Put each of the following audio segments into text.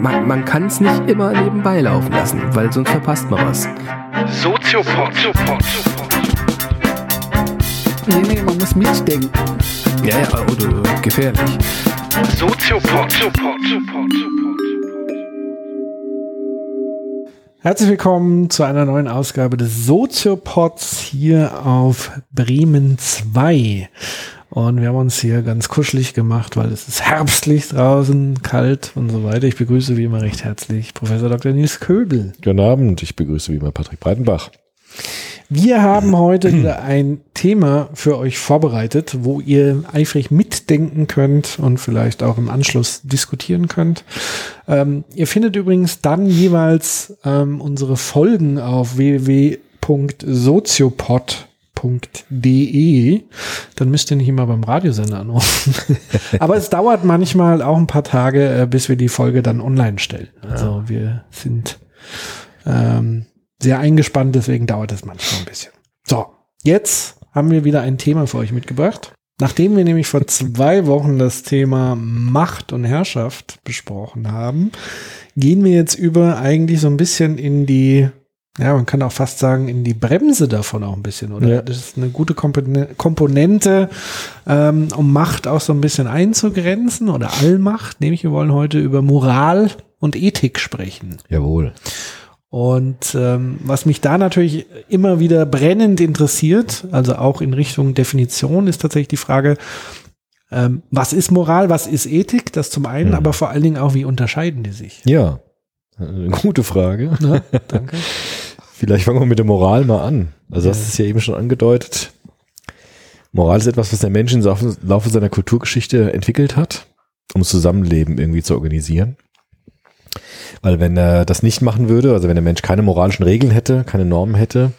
Man, man kann es nicht immer nebenbei laufen lassen, weil sonst verpasst man was. Soziopod. Nee, nee, man muss mitdenken. Ja, ja, oder gefährlich. Soziopod. Herzlich willkommen zu einer neuen Ausgabe des Soziopods hier auf Bremen 2. Und wir haben uns hier ganz kuschelig gemacht, weil es ist herbstlich draußen, kalt und so weiter. Ich begrüße wie immer recht herzlich Professor Dr. Nils Köbel. Guten Abend, ich begrüße wie immer Patrick Breitenbach. Wir haben heute wieder ein Thema für euch vorbereitet, wo ihr eifrig mitdenken könnt und vielleicht auch im Anschluss diskutieren könnt. Ähm, ihr findet übrigens dann jeweils ähm, unsere Folgen auf www.soziopod.de. Dann müsst ihr nicht immer beim Radiosender anrufen. Aber es dauert manchmal auch ein paar Tage, äh, bis wir die Folge dann online stellen. Also wir sind ähm, sehr eingespannt, deswegen dauert es manchmal ein bisschen. So, jetzt haben wir wieder ein Thema für euch mitgebracht. Nachdem wir nämlich vor zwei Wochen das Thema Macht und Herrschaft besprochen haben, gehen wir jetzt über eigentlich so ein bisschen in die, ja, man kann auch fast sagen, in die Bremse davon auch ein bisschen, oder? Ja. Das ist eine gute Kompone- Komponente, ähm, um Macht auch so ein bisschen einzugrenzen oder Allmacht. Nämlich, wir wollen heute über Moral und Ethik sprechen. Jawohl. Und ähm, was mich da natürlich immer wieder brennend interessiert, also auch in Richtung Definition, ist tatsächlich die Frage, ähm, was ist Moral, was ist Ethik? Das zum einen, Mhm. aber vor allen Dingen auch, wie unterscheiden die sich? Ja, eine gute Frage. Ja, danke. Vielleicht fangen wir mit der Moral mal an. Also Ja. das ist ja eben schon angedeutet. Moral ist etwas, was der Mensch im Laufe seiner Kulturgeschichte entwickelt hat, um das Zusammenleben irgendwie zu organisieren. Weil wenn er das nicht machen würde, also wenn der Mensch keine moralischen Regeln hätte, keine Normen hätte,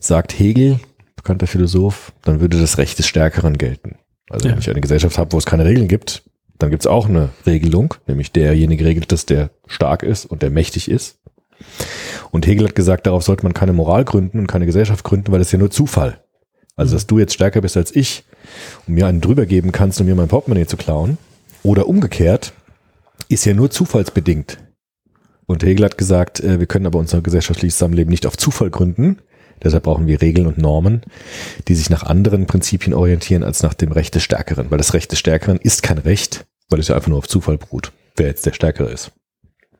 sagt Hegel, bekannter Philosoph, dann würde das Recht des Stärkeren gelten. Also Ja. wenn ich eine Gesellschaft habe, wo es keine Regeln gibt, dann gibt es auch eine Regelung, nämlich derjenige regelt es, der stark ist und der mächtig ist. Und Hegel hat gesagt, darauf sollte man keine Moral gründen und keine Gesellschaft gründen, weil das ist ja nur Zufall. Also, dass du jetzt stärker bist als ich und mir einen drüber geben kannst, um mir mein Portemonnaie zu klauen, oder umgekehrt, ist ja nur zufallsbedingt. Und Hegel hat gesagt, äh, wir können aber unser gesellschaftliches Zusammenleben nicht auf Zufall gründen. Deshalb brauchen wir Regeln und Normen, die sich nach anderen Prinzipien orientieren als nach dem Recht des Stärkeren. Weil das Recht des Stärkeren ist kein Recht, weil es ja einfach nur auf Zufall beruht, wer jetzt der Stärkere ist.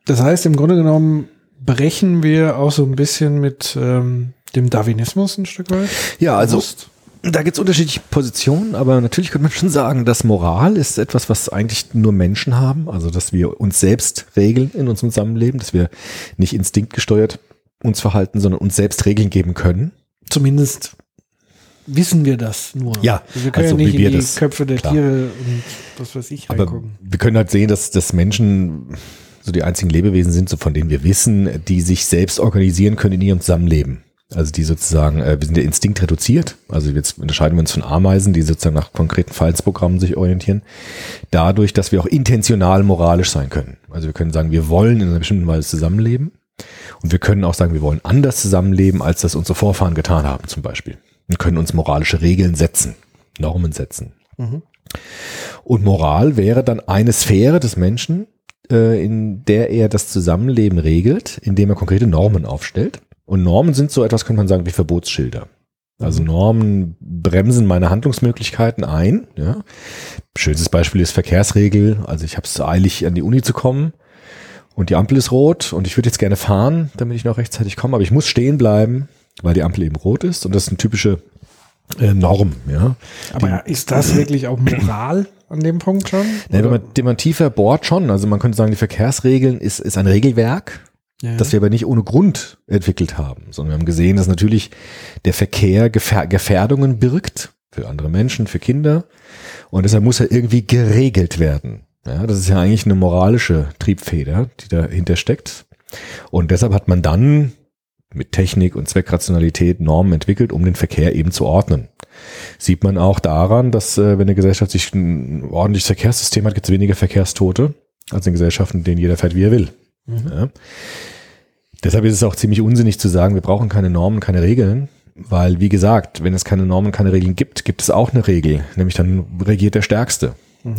Das heißt, im Grunde genommen brechen wir auch so ein bisschen mit ähm, dem Darwinismus ein Stück weit. Ja, also Bewusst. da gibt es unterschiedliche Positionen, aber natürlich könnte man schon sagen, dass Moral ist etwas, was eigentlich nur Menschen haben. Also dass wir uns selbst regeln in unserem Zusammenleben, dass wir nicht instinktgesteuert uns verhalten, sondern uns selbst Regeln geben können. Zumindest wissen wir das nur. Ja, wir können also ja nicht in die das- Köpfe der klar. Tiere und was weiß ich Aber reingucken. wir können halt sehen, dass, dass Menschen so die einzigen Lebewesen sind, so von denen wir wissen, die sich selbst organisieren können in ihrem Zusammenleben. Also die sozusagen, äh, wir sind ja Instinkt reduziert. Also jetzt unterscheiden wir uns von Ameisen, die sozusagen nach konkreten Verhaltensprogrammen sich orientieren. Dadurch, dass wir auch intentional moralisch sein können. Also wir können sagen, wir wollen in einer bestimmten Weise zusammenleben. Und wir können auch sagen, wir wollen anders zusammenleben, als das unsere Vorfahren getan haben, zum Beispiel. Und können uns moralische Regeln setzen, Normen setzen. Und Moral wäre dann eine Sphäre des Menschen, in der er das Zusammenleben regelt, indem er konkrete Normen aufstellt. Und Normen sind so etwas, könnte man sagen, wie Verbotsschilder. Also Normen bremsen meine Handlungsmöglichkeiten ein. Ja. Schönstes Beispiel ist Verkehrsregel. Also ich habe es eilig, an die Uni zu kommen und die Ampel ist rot und ich würde jetzt gerne fahren, damit ich noch rechtzeitig komme, aber ich muss stehen bleiben, weil die Ampel eben rot ist und das ist eine typische äh, Norm. Ja. Aber ist das wirklich auch Moral an dem Punkt schon? Ja, wenn man, wenn man tiefer bohrt schon, also man könnte sagen, die Verkehrsregeln ist, ist ein Regelwerk, Ja. das wir aber nicht ohne Grund entwickelt haben, sondern wir haben gesehen, dass natürlich der Verkehr Gefähr Gefährdungen birgt für andere Menschen, für Kinder und deshalb muss er irgendwie geregelt werden. Ja, das ist ja eigentlich eine moralische Triebfeder, die dahinter steckt. Und deshalb hat man dann mit Technik und Zweckrationalität Normen entwickelt, um den Verkehr eben zu ordnen. Sieht man auch daran, dass äh, wenn eine Gesellschaft sich ein ordentliches Verkehrssystem hat, gibt es weniger Verkehrstote als in Gesellschaften, in denen jeder fährt, wie er will. Ja. Deshalb ist es auch ziemlich unsinnig zu sagen, wir brauchen keine Normen, keine Regeln, Weil, wie gesagt, wenn es keine Normen, keine Regeln gibt, gibt es auch eine Regel, nämlich dann regiert der Stärkste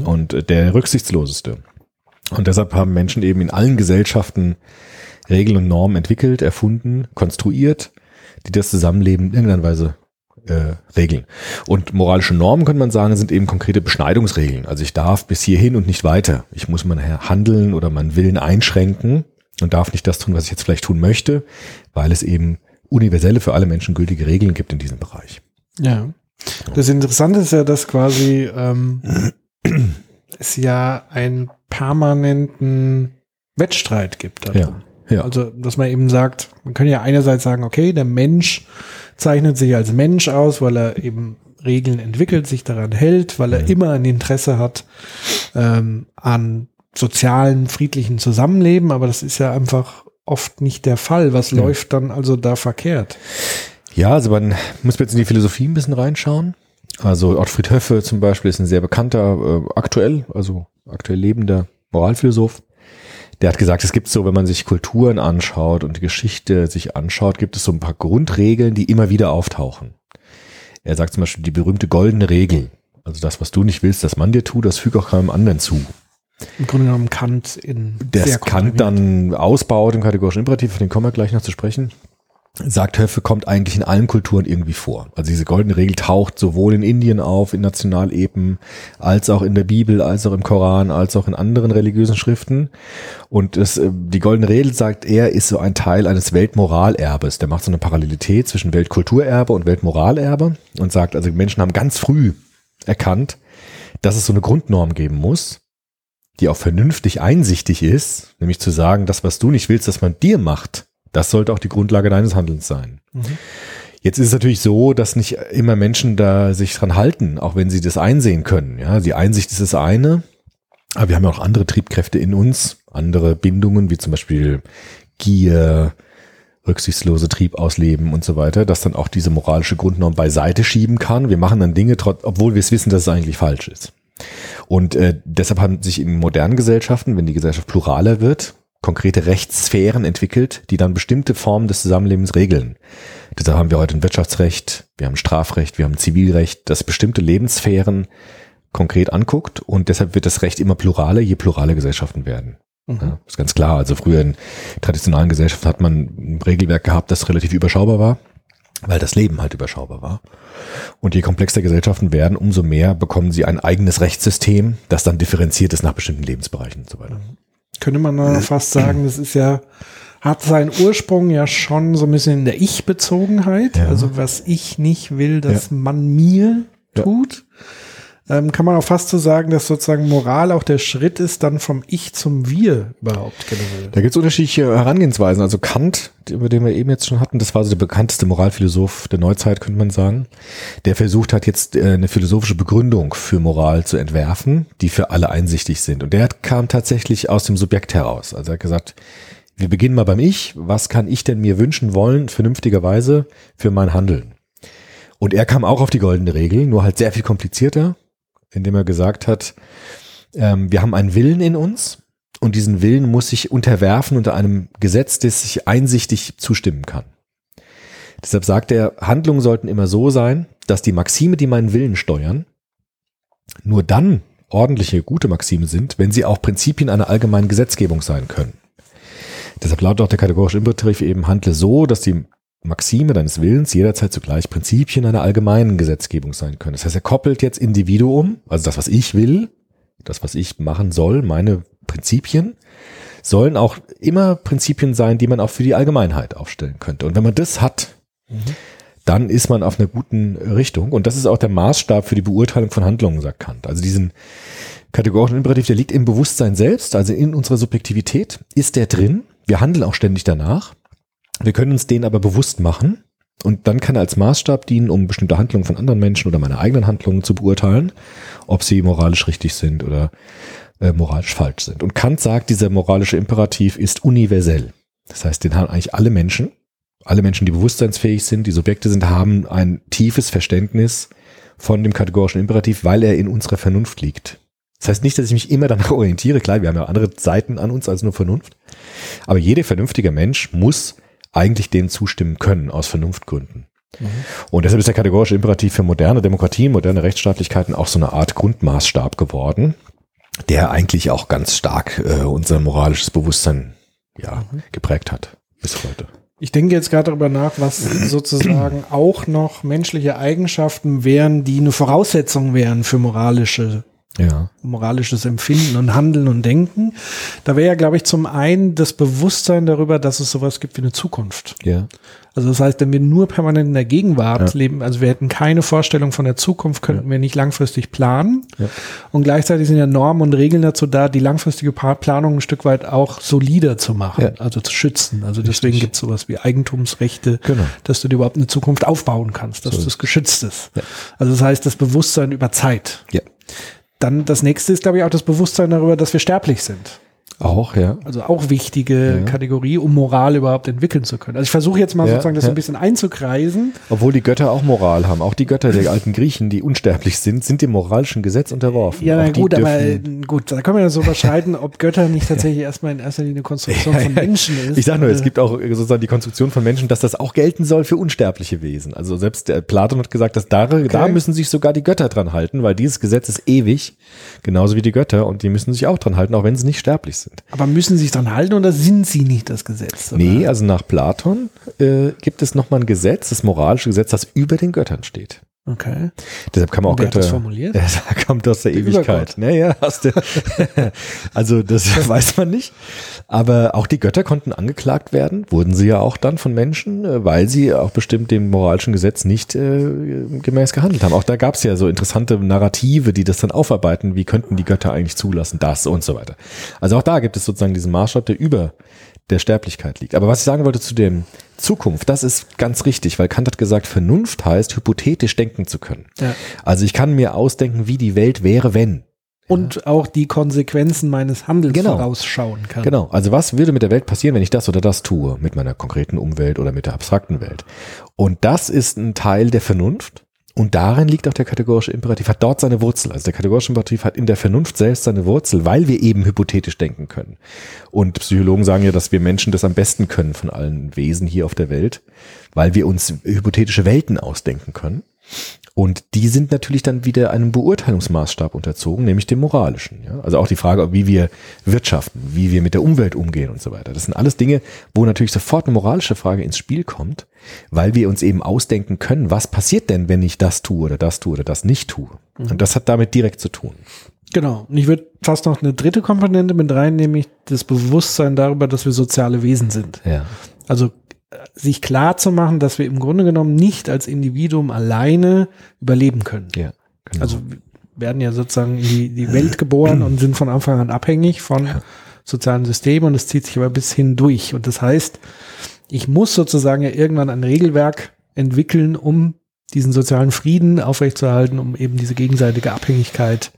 und äh, der Rücksichtsloseste. Und deshalb haben Menschen eben in allen Gesellschaften Regeln und Normen entwickelt, erfunden, konstruiert, die das Zusammenleben in irgendeiner Weise äh, regeln. Und moralische Normen, könnte man sagen, sind eben konkrete Beschneidungsregeln. Also ich darf bis hierhin und nicht weiter. Ich muss mein Handeln oder meinen Willen einschränken und darf nicht das tun, was ich jetzt vielleicht tun möchte, weil es eben universelle für alle Menschen gültige Regeln gibt in diesem Bereich. Ja. Das Interessante ist ja, dass quasi ähm, es ja einen permanenten Wettstreit gibt. darum. Ja. Ja. Also, dass man eben sagt, man kann ja einerseits sagen, okay, der Mensch zeichnet sich als Mensch aus, weil er eben Regeln entwickelt, sich daran hält, weil er Mhm. immer ein Interesse hat ähm, an sozialen, friedlichen Zusammenleben, aber das ist ja einfach oft nicht der Fall. Was läuft dann also da verkehrt? Ja, also man muss jetzt in die Philosophie ein bisschen reinschauen. Also Ottfried Höffe zum Beispiel ist ein sehr bekannter, äh, aktuell, also aktuell lebender Moralphilosoph. Der hat gesagt, es gibt so, wenn man sich Kulturen anschaut und die Geschichte sich anschaut, gibt es so ein paar Grundregeln, die immer wieder auftauchen. Er sagt zum Beispiel die berühmte goldene Regel. Also das, was du nicht willst, dass man dir tut, das füge auch keinem anderen zu. Im Grunde genommen Kant in Der Kant dann ausbaut im kategorischen Imperativ, auf den kommen wir gleich noch zu sprechen, sagt Höffe, kommt eigentlich in allen Kulturen irgendwie vor. Also diese goldene Regel taucht sowohl in Indien auf, in Nationalepen, als auch in der Bibel, als auch im Koran, als auch in anderen religiösen Schriften. Und das, äh, die goldene Regel, sagt er, ist so ein Teil eines Weltmoralerbes. Der macht so eine Parallelität zwischen Weltkulturerbe und Weltmoralerbe und sagt, also Menschen haben ganz früh erkannt, dass es so eine Grundnorm geben muss, die auch vernünftig einsichtig ist, nämlich zu sagen, das, was du nicht willst, dass man dir macht, das sollte auch die Grundlage deines Handelns sein. Jetzt ist es natürlich so, dass nicht immer Menschen da sich dran halten, auch wenn sie das einsehen können. Ja, die Einsicht ist das eine, aber wir haben ja auch andere Triebkräfte in uns, andere Bindungen, wie zum Beispiel Gier, rücksichtslose Trieb ausleben und so weiter, dass dann auch diese moralische Grundnorm beiseite schieben kann. Wir machen dann Dinge, trotz, obwohl wir es wissen, dass es eigentlich falsch ist. Und äh, deshalb haben sich in modernen Gesellschaften, wenn die Gesellschaft pluraler wird, konkrete Rechtssphären entwickelt, die dann bestimmte Formen des Zusammenlebens regeln. Deshalb haben wir heute ein Wirtschaftsrecht, wir haben Strafrecht, wir haben Zivilrecht, das bestimmte Lebenssphären konkret anguckt und deshalb wird das Recht immer pluraler, je plurale Gesellschaften werden. Ja, ist ganz klar. Also früher in traditionellen Gesellschaften hat man ein Regelwerk gehabt, das relativ überschaubar war, weil das Leben halt überschaubar war. Und je komplexer Gesellschaften werden, umso mehr bekommen sie ein eigenes Rechtssystem, das dann differenziert ist nach bestimmten Lebensbereichen und so weiter. Könnte man da fast sagen, das ist ja, hat seinen Ursprung ja schon so ein bisschen in der Ich-Bezogenheit. Ja. Also was ich nicht will, dass man mir Ja. Ähm, kann man auch fast so sagen, dass sozusagen Moral auch der Schritt ist, dann vom Ich zum Wir überhaupt generell. Da gibt es unterschiedliche Herangehensweisen. Also Kant, über den wir eben jetzt schon hatten, das war so der bekannteste Moralphilosoph der Neuzeit, könnte man sagen. Der versucht hat jetzt äh, eine philosophische Begründung für Moral zu entwerfen, die für alle einsichtig sind. Und der kam tatsächlich aus dem Subjekt heraus. Also er hat gesagt, wir beginnen mal beim Ich. Was kann ich denn mir wünschen wollen, vernünftigerweise für mein Handeln? Und er kam auch auf die goldene Regel, nur halt sehr viel komplizierter, indem er gesagt hat, ähm, wir haben einen Willen in uns und diesen Willen muss sich unterwerfen unter einem Gesetz, das sich einsichtig zustimmen kann. Deshalb sagt er, Handlungen sollten immer so sein, dass die Maxime, die meinen Willen steuern, nur dann ordentliche, gute Maxime sind, wenn sie auch Prinzipien einer allgemeinen Gesetzgebung sein können. Deshalb lautet auch der kategorische Imperativ eben, handle so, dass die Maxime deines Willens jederzeit zugleich Prinzipien einer allgemeinen Gesetzgebung sein können. Das heißt, er koppelt jetzt Individuum, also das, was ich will, das, was ich machen soll, meine Prinzipien, sollen auch immer Prinzipien sein, die man auch für die Allgemeinheit aufstellen könnte. Und wenn man das hat, dann ist man auf einer guten Richtung. Und das ist auch der Maßstab für die Beurteilung von Handlungen, sagt Kant. Also diesen kategorischen Imperativ, der liegt im Bewusstsein selbst, also in unserer Subjektivität, ist der drin. Wir handeln auch ständig danach. Wir können uns den aber bewusst machen. Und dann kann er als Maßstab dienen, um bestimmte Handlungen von anderen Menschen oder meine eigenen Handlungen zu beurteilen, ob sie moralisch richtig sind oder äh, moralisch falsch sind. Und Kant sagt, dieser moralische Imperativ ist universell. Das heißt, den haben eigentlich alle Menschen, alle Menschen, die bewusstseinsfähig sind, die Subjekte sind, haben ein tiefes Verständnis von dem kategorischen Imperativ, weil er in unserer Vernunft liegt. Das heißt nicht, dass ich mich immer danach orientiere. Klar, wir haben ja andere Seiten an uns als nur Vernunft. Aber jeder vernünftige Mensch muss eigentlich dem zustimmen können aus Vernunftgründen. Und deshalb ist der kategorische Imperativ für moderne Demokratien, moderne Rechtsstaatlichkeiten auch so eine Art Grundmaßstab geworden, der eigentlich auch ganz stark äh, unser moralisches Bewusstsein ja, geprägt hat bis heute. Ich denke jetzt gerade darüber nach, was sozusagen auch noch menschliche Eigenschaften wären, die eine Voraussetzung wären für moralische Ja. moralisches Empfinden und Handeln und Denken. Da wäre ja, glaube ich, zum einen das Bewusstsein darüber, dass es sowas gibt wie eine Zukunft. Ja. Also das heißt, wenn wir nur permanent in der Gegenwart Ja. leben, also wir hätten keine Vorstellung von der Zukunft, könnten wir nicht langfristig planen. Ja. Und gleichzeitig sind ja Normen und Regeln dazu da, die langfristige Planung ein Stück weit auch solider zu machen, Ja. also zu schützen. Also deswegen gibt es sowas wie Eigentumsrechte, Genau. dass du dir überhaupt eine Zukunft aufbauen kannst, dass So das geschützt ist. Ja. Also das heißt, das Bewusstsein über Zeit. Ja. Dann das nächste ist, glaube ich, auch das Bewusstsein darüber, dass wir sterblich sind. Auch, ja. Also auch wichtige Ja. Kategorie, um Moral überhaupt entwickeln zu können. Also ich versuche jetzt mal Ja, sozusagen das ja. so ein bisschen einzukreisen. Obwohl die Götter auch Moral haben. Auch die Götter der alten Griechen, die unsterblich sind, sind dem moralischen Gesetz unterworfen. Ja, na gut, aber äh, gut, da können wir ja so überschreiten, ob Götter nicht tatsächlich erstmal in erster Linie eine Konstruktion von Menschen ist. Ich sag nur, es Äh, gibt auch sozusagen die Konstruktion von Menschen, dass das auch gelten soll für unsterbliche Wesen. Also selbst der Platon hat gesagt, dass da, da müssen sich sogar die Götter dran halten, weil dieses Gesetz ist ewig, genauso wie die Götter, und die müssen sich auch dran halten, auch wenn sie nicht sterblich sind. Aber müssen sie sich dran halten oder sind sie nicht das Gesetz? Oder? Nee, also nach Platon äh, gibt es nochmal ein Gesetz, das moralische Gesetz, das über den Göttern steht. Okay. Deshalb kann man auch Wer hat Götter. das formuliert? Ja, da kommt aus der, Der Ewigkeit. Naja, der, also das weiß man nicht. Aber auch die Götter konnten angeklagt werden, wurden sie ja auch dann von Menschen, äh, weil sie auch bestimmt dem moralischen Gesetz nicht äh, gemäß gehandelt haben. Auch da gab es ja so interessante Narrative, die das dann aufarbeiten, wie könnten die Götter eigentlich zulassen, das und so weiter. Also auch da gibt es sozusagen diesen Maßstab, der über der Sterblichkeit liegt. Aber was ich sagen wollte zu dem Zukunft, das ist ganz richtig, weil Kant hat gesagt, Vernunft heißt, hypothetisch denken zu können. Ja. Also ich kann mir ausdenken, wie die Welt wäre, wenn. Und auch die Konsequenzen meines Handels Genau. vorausschauen kann. Genau. Also was würde mit der Welt passieren, wenn ich das oder das tue? Mit meiner konkreten Umwelt oder mit der abstrakten Welt? Und das ist ein Teil der Vernunft. Und darin liegt auch der kategorische Imperativ, hat dort seine Wurzel. Also der kategorische Imperativ hat in der Vernunft selbst seine Wurzel, weil wir eben hypothetisch denken können. Und Psychologen sagen ja, dass wir Menschen das am besten können von allen Wesen hier auf der Welt, weil wir uns hypothetische Welten ausdenken können. Und die sind natürlich dann wieder einem Beurteilungsmaßstab unterzogen, nämlich dem moralischen. Ja? Also auch die Frage, wie wir wirtschaften, wie wir mit der Umwelt umgehen und so weiter. Das sind alles Dinge, wo natürlich sofort eine moralische Frage ins Spiel kommt, weil wir uns eben ausdenken können, was passiert denn, wenn ich das tue oder das tue oder das nicht tue. Und das hat damit direkt zu tun. Genau. Und ich würde fast noch eine dritte Komponente mit rein, nämlich das Bewusstsein darüber, dass wir soziale Wesen sind. Ja. Also sich klar zu machen, dass wir im Grunde genommen nicht als Individuum alleine überleben können. Ja. Genau. Also werden ja sozusagen in die, die Welt geboren und sind von Anfang an abhängig von sozialen Systemen und es zieht sich aber bis hin durch. Und das heißt, ich muss sozusagen ja irgendwann ein Regelwerk entwickeln, um diesen sozialen Frieden aufrechtzuerhalten, um eben diese gegenseitige Abhängigkeit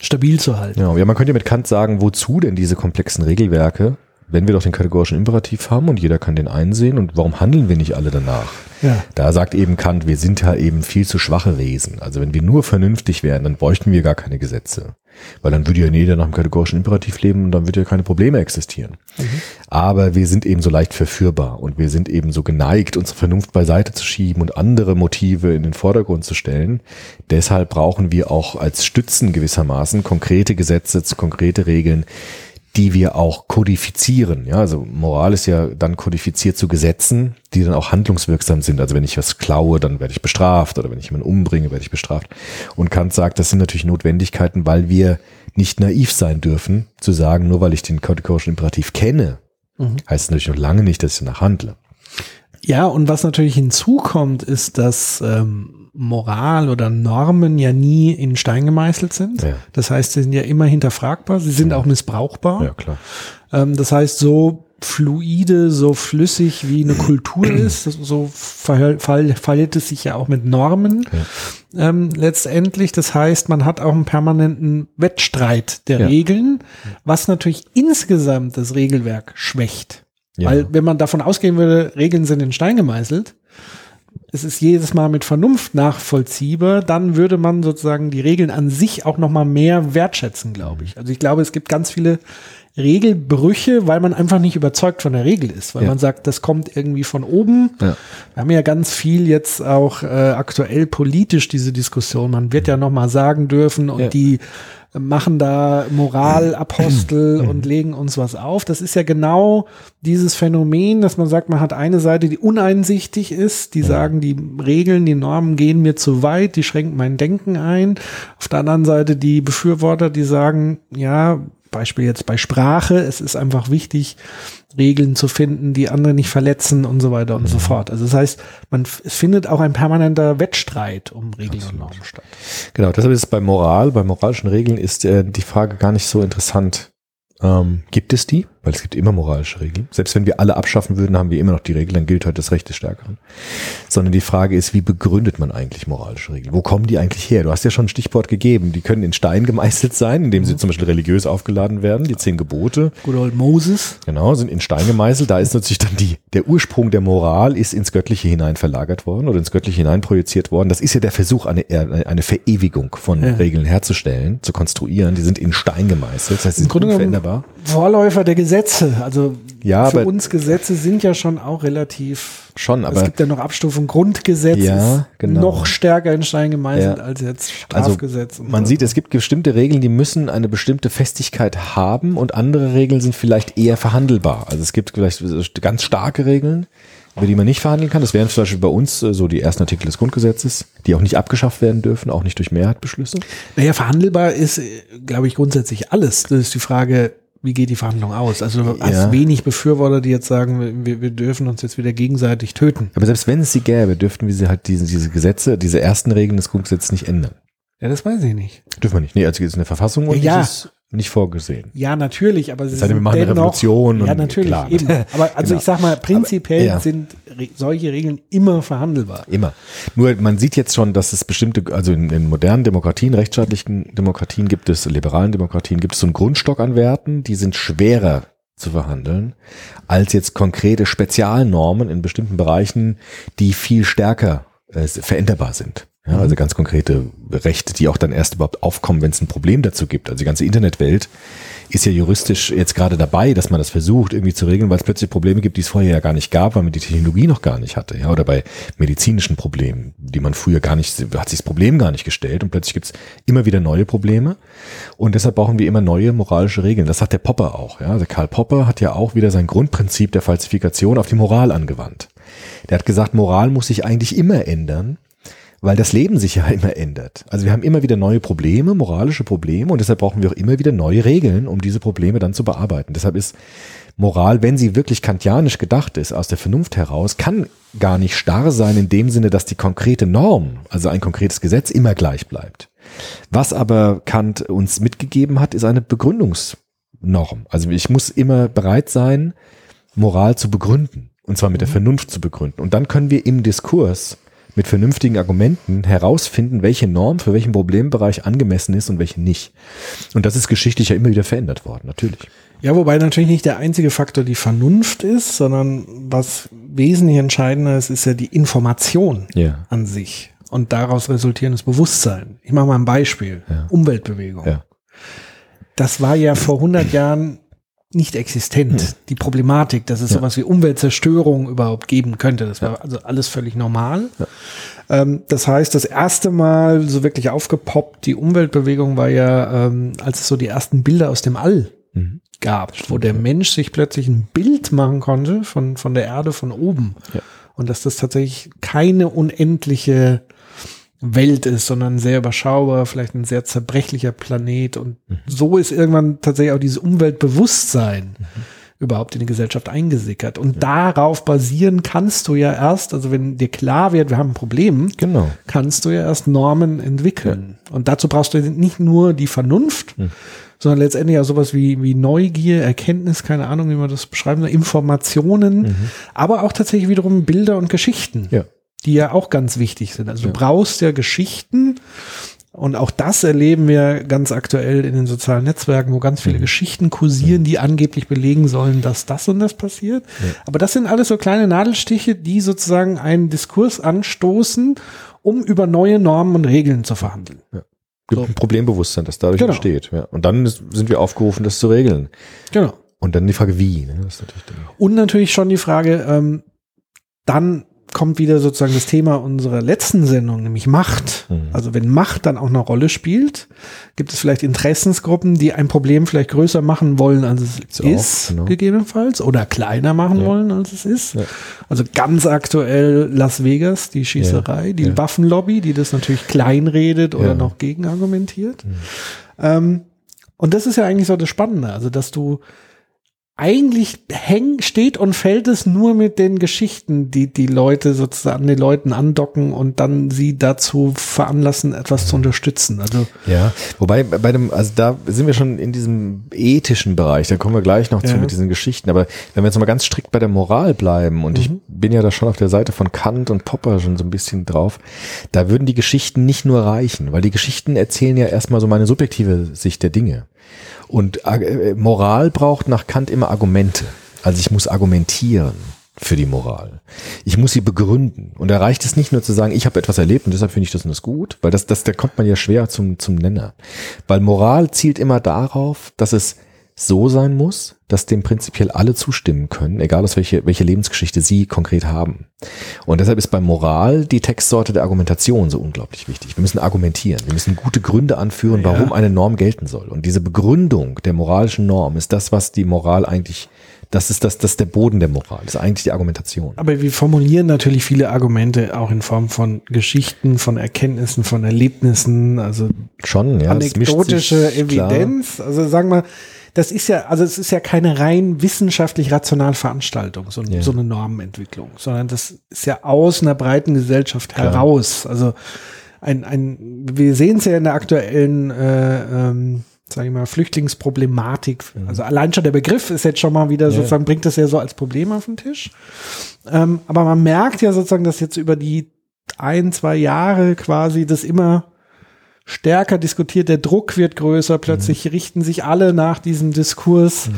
stabil zu halten. Ja, ja, man könnte mit Kant sagen, wozu denn diese komplexen Regelwerke, wenn wir doch den kategorischen Imperativ haben und jeder kann den einsehen und warum handeln wir nicht alle danach? Ja. Da sagt eben Kant, wir sind ja eben viel zu schwache Wesen. Also wenn wir nur vernünftig wären, dann bräuchten wir gar keine Gesetze. Weil dann würde ja jeder nach dem kategorischen Imperativ leben und dann würde ja keine Probleme existieren. Aber wir sind eben so leicht verführbar und wir sind eben so geneigt, unsere Vernunft beiseite zu schieben und andere Motive in den Vordergrund zu stellen. Deshalb brauchen wir auch als Stützen gewissermaßen konkrete Gesetze, konkrete Regeln, die wir auch kodifizieren. Ja, also Moral ist ja dann kodifiziert zu Gesetzen, die dann auch handlungswirksam sind. Also wenn ich was klaue, dann werde ich bestraft oder wenn ich jemanden umbringe, werde ich bestraft. Und Kant sagt, das sind natürlich Notwendigkeiten, weil wir nicht naiv sein dürfen, zu sagen, nur weil ich den kategorischen Imperativ kenne, heißt es natürlich noch lange nicht, dass ich danach handle. Ja, und was natürlich hinzukommt, ist, dass ähm, Moral oder Normen ja nie in Stein gemeißelt sind. Ja. Das heißt, sie sind ja immer hinterfragbar, sie sind auch missbrauchbar. Ja, klar. Ähm, das heißt, so fluide, so flüssig wie eine Kultur ist, so verhält, es sich ja auch mit Normen ähm, letztendlich. Das heißt, man hat auch einen permanenten Wettstreit der Ja. Regeln, was natürlich insgesamt das Regelwerk schwächt. Ja. Weil wenn man davon ausgehen würde, Regeln sind in Stein gemeißelt, es ist jedes Mal mit Vernunft nachvollziehbar, dann würde man sozusagen die Regeln an sich auch noch mal mehr wertschätzen, glaube ich. Also ich glaube, es gibt ganz viele Regelbrüche, weil man einfach nicht überzeugt von der Regel ist, weil Ja. man sagt, das kommt irgendwie von oben. Ja. Wir haben ja ganz viel jetzt auch äh, aktuell politisch diese Diskussion. Man wird ja noch mal sagen dürfen und Ja. die machen da Moralapostel und legen uns was auf. Das ist ja genau dieses Phänomen, dass man sagt, man hat eine Seite, die uneinsichtig ist, die sagen, die Regeln, die Normen gehen mir zu weit, die schränken mein Denken ein. Auf der anderen Seite die Befürworter, die sagen, ja, Beispiel jetzt bei Sprache, es ist einfach wichtig, Regeln zu finden, die andere nicht verletzen und so weiter und so fort. Also das heißt, man es findet auch ein permanenter Wettstreit um Regeln und Normen statt. Genau, deshalb ist es bei Moral, bei moralischen Regeln ist äh, die Frage gar nicht so interessant. Ähm, gibt es die? Weil es gibt immer moralische Regeln. Selbst wenn wir alle abschaffen würden, haben wir immer noch die Regel, dann gilt heute das Recht des Stärkeren. Sondern die Frage ist, wie begründet man eigentlich moralische Regeln? Wo kommen die eigentlich her? Du hast ja schon ein Stichwort gegeben. Die können in Stein gemeißelt sein, indem sie zum Beispiel religiös aufgeladen werden. Die zehn Gebote, Good old Moses. Genau, sind in Stein gemeißelt. Da ist natürlich dann die, der Ursprung der Moral ist ins Göttliche hinein verlagert worden oder ins Göttliche hinein projiziert worden. Das ist ja der Versuch, eine, eine Verewigung von Ja. Regeln herzustellen, zu konstruieren. Die sind in Stein gemeißelt. Das heißt, sie sind Grunde genommen unveränderbar. Vorläufer der Gesetze. Also Ja, für uns Gesetze sind ja schon auch relativ. Schon, es aber gibt ja noch Abstufung. Grundgesetz Ja, genau. noch stärker in Stein gemeißelt Ja. als jetzt Also Strafgesetz. und man so. sieht, es gibt bestimmte Regeln, die müssen eine bestimmte Festigkeit haben und andere Regeln sind vielleicht eher verhandelbar. Also es gibt vielleicht ganz starke Regeln, über die man nicht verhandeln kann. Das wären zum Beispiel bei uns äh, so die ersten Artikel des Grundgesetzes, die auch nicht abgeschafft werden dürfen, auch nicht durch Mehrheitsbeschlüsse. Naja, verhandelbar ist, äh, glaube ich, grundsätzlich alles. Das ist die Frage, wie geht die Verhandlung aus? Also du hast Ja. wenig Befürworter, die jetzt sagen, wir, wir dürfen uns jetzt wieder gegenseitig töten. Aber selbst wenn es sie gäbe, dürften wir sie halt diese, diese Gesetze, diese ersten Regeln des Grundgesetzes nicht ändern. Ja, das weiß ich nicht. Dürfen wir nicht. Nee, also es ist eine Verfassung und Ja. ist nicht vorgesehen. Ja, natürlich, aber sie sind machen eine dennoch, Revolution Ja, natürlich, klar. eben. Aber also Genau. ich sag mal, prinzipiell Aber, ja. sind re solche Regeln immer verhandelbar. Immer. Nur man sieht jetzt schon, dass es bestimmte, also in, in modernen Demokratien, rechtsstaatlichen Demokratien gibt es, liberalen Demokratien gibt es so einen Grundstock an Werten, die sind schwerer zu verhandeln, als jetzt konkrete Spezialnormen in bestimmten Bereichen, die viel stärker äh, veränderbar sind. Ja, also ganz konkrete Rechte, die auch dann erst überhaupt aufkommen, wenn es ein Problem dazu gibt. Also die ganze Internetwelt ist ja juristisch jetzt gerade dabei, dass man das versucht irgendwie zu regeln, weil es plötzlich Probleme gibt, die es vorher ja gar nicht gab, weil man die Technologie noch gar nicht hatte. Ja, oder bei medizinischen Problemen, die man früher gar nicht, hat sich das Problem gar nicht gestellt und plötzlich gibt es immer wieder neue Probleme. Und deshalb brauchen wir immer neue moralische Regeln. Das sagt der Popper auch. Ja, also Karl Popper hat ja auch wieder sein Grundprinzip der Falsifikation auf die Moral angewandt. Der hat gesagt, Moral muss sich eigentlich immer ändern, weil das Leben sich ja immer ändert. Also wir haben immer wieder neue Probleme, moralische Probleme und deshalb brauchen wir auch immer wieder neue Regeln, um diese Probleme dann zu bearbeiten. Deshalb ist Moral, wenn sie wirklich kantianisch gedacht ist, aus der Vernunft heraus, kann gar nicht starr sein in dem Sinne, dass die konkrete Norm, also ein konkretes Gesetz, immer gleich bleibt. Was aber Kant uns mitgegeben hat, ist eine Begründungsnorm. Also ich muss immer bereit sein, Moral zu begründen. Und zwar mit der Vernunft zu begründen. Und dann können wir im Diskurs mit vernünftigen Argumenten herausfinden, welche Norm für welchen Problembereich angemessen ist und welche nicht. Und das ist geschichtlich ja immer wieder verändert worden, natürlich. Ja, wobei natürlich nicht der einzige Faktor die Vernunft ist, sondern was wesentlich entscheidender ist, ist ja die Information Ja. an sich und daraus resultierendes Bewusstsein. Ich mache mal ein Beispiel. Ja. Umweltbewegung. Ja. Das war ja vor 100 Jahren nicht existent. Hm. Die Problematik, dass es sowas wie Umweltzerstörung überhaupt geben könnte. Das war also alles völlig normal. Ähm, das heißt, das erste Mal so wirklich aufgepoppt, die Umweltbewegung war ja, ähm, als es so die ersten Bilder aus dem All Mhm. gab, wo der Mensch sich plötzlich ein Bild machen konnte von, von der Erde von oben. Ja. Und dass das tatsächlich keine unendliche Welt ist, sondern sehr überschaubar, vielleicht ein sehr zerbrechlicher Planet. Und Mhm. so ist irgendwann tatsächlich auch dieses Umweltbewusstsein überhaupt in die Gesellschaft eingesickert. Und darauf basieren kannst du ja erst, also wenn dir klar wird, wir haben ein Problem, Genau. kannst du ja erst Normen entwickeln. Und dazu brauchst du nicht nur die Vernunft, Hm. sondern letztendlich auch sowas wie, wie Neugier, Erkenntnis, keine Ahnung, wie man das beschreiben soll, Informationen, aber auch tatsächlich wiederum Bilder und Geschichten, Ja. Die ja auch ganz wichtig sind. Also Ja. du brauchst ja Geschichten, Und auch das erleben wir ganz aktuell in den sozialen Netzwerken, wo ganz Mhm. viele Geschichten kursieren, die angeblich belegen sollen, dass das und das passiert. Aber das sind alles so kleine Nadelstiche, die sozusagen einen Diskurs anstoßen, um über neue Normen und Regeln zu verhandeln. Gibt So. ein Problembewusstsein, das dadurch Genau. entsteht. Ja. Und dann sind wir aufgerufen, das zu regeln. Genau. Und dann die Frage, wie. Ne? Natürlich Und natürlich schon die Frage, ähm, dann kommt wieder sozusagen das Thema unserer letzten Sendung, nämlich Macht. Mhm. Also wenn Macht dann auch eine Rolle spielt, gibt es vielleicht Interessensgruppen, die ein Problem vielleicht größer machen wollen, als es Gibt's auch, ist, genau. gegebenenfalls, oder kleiner machen Ja. wollen, als es ist. Ja. Also ganz aktuell Las Vegas, die Schießerei, die ja. Waffenlobby, die das natürlich kleinredet oder. Mhm. noch gegenargumentiert. Ähm, und das ist ja eigentlich so das Spannende, also dass du eigentlich häng, steht und fällt es nur mit den Geschichten, die die Leute sozusagen den Leuten andocken und dann sie dazu veranlassen, etwas zu unterstützen. Also Ja, wobei bei dem, also da sind wir schon in diesem ethischen Bereich, da kommen wir gleich noch zu Ja. mit diesen Geschichten, aber wenn wir jetzt mal ganz strikt bei der Moral bleiben und ich bin ja da schon auf der Seite von Kant und Popper schon so ein bisschen drauf, da würden die Geschichten nicht nur reichen, weil die Geschichten erzählen ja erstmal so meine subjektive Sicht der Dinge. Und äh, Moral braucht nach Kant immer Argumente. Also ich muss argumentieren für die Moral. Ich muss sie begründen. Und da reicht es nicht nur zu sagen, ich habe etwas erlebt und deshalb finde ich das und das gut, weil das, das, da kommt man ja schwer zum, zum Nenner. Weil Moral zielt immer darauf, dass es so sein muss, dass dem prinzipiell alle zustimmen können, egal aus welche, welche Lebensgeschichte sie konkret haben. Und deshalb ist bei Moral die Textsorte der Argumentation so unglaublich wichtig. Wir müssen argumentieren. Wir müssen gute Gründe anführen, Ja. warum eine Norm gelten soll. Und diese Begründung der moralischen Norm ist das, was die Moral eigentlich, das ist das, das ist der Boden der Moral. Das ist eigentlich die Argumentation. Aber wir formulieren natürlich viele Argumente auch in Form von Geschichten, von Erkenntnissen, von Erlebnissen, also Schon, ja. anekdotische sich, klar. Evidenz. Also sagen wir, das ist ja, also es ist ja keine rein wissenschaftlich rationale Veranstaltung, so, Ja. so eine Normenentwicklung, sondern das ist ja aus einer breiten Gesellschaft Klar. heraus. Also ein, ein, wir sehen es ja in der aktuellen, äh, ähm, sage ich mal, Flüchtlingsproblematik. Also allein schon der Begriff ist jetzt schon mal wieder Mhm. Ja. sozusagen, bringt das ja so als Problem auf den Tisch. Ähm, aber man merkt ja sozusagen, dass jetzt über die ein, zwei Jahre quasi das immer stärker diskutiert, der Druck wird größer, plötzlich richten sich alle nach diesem Diskurs.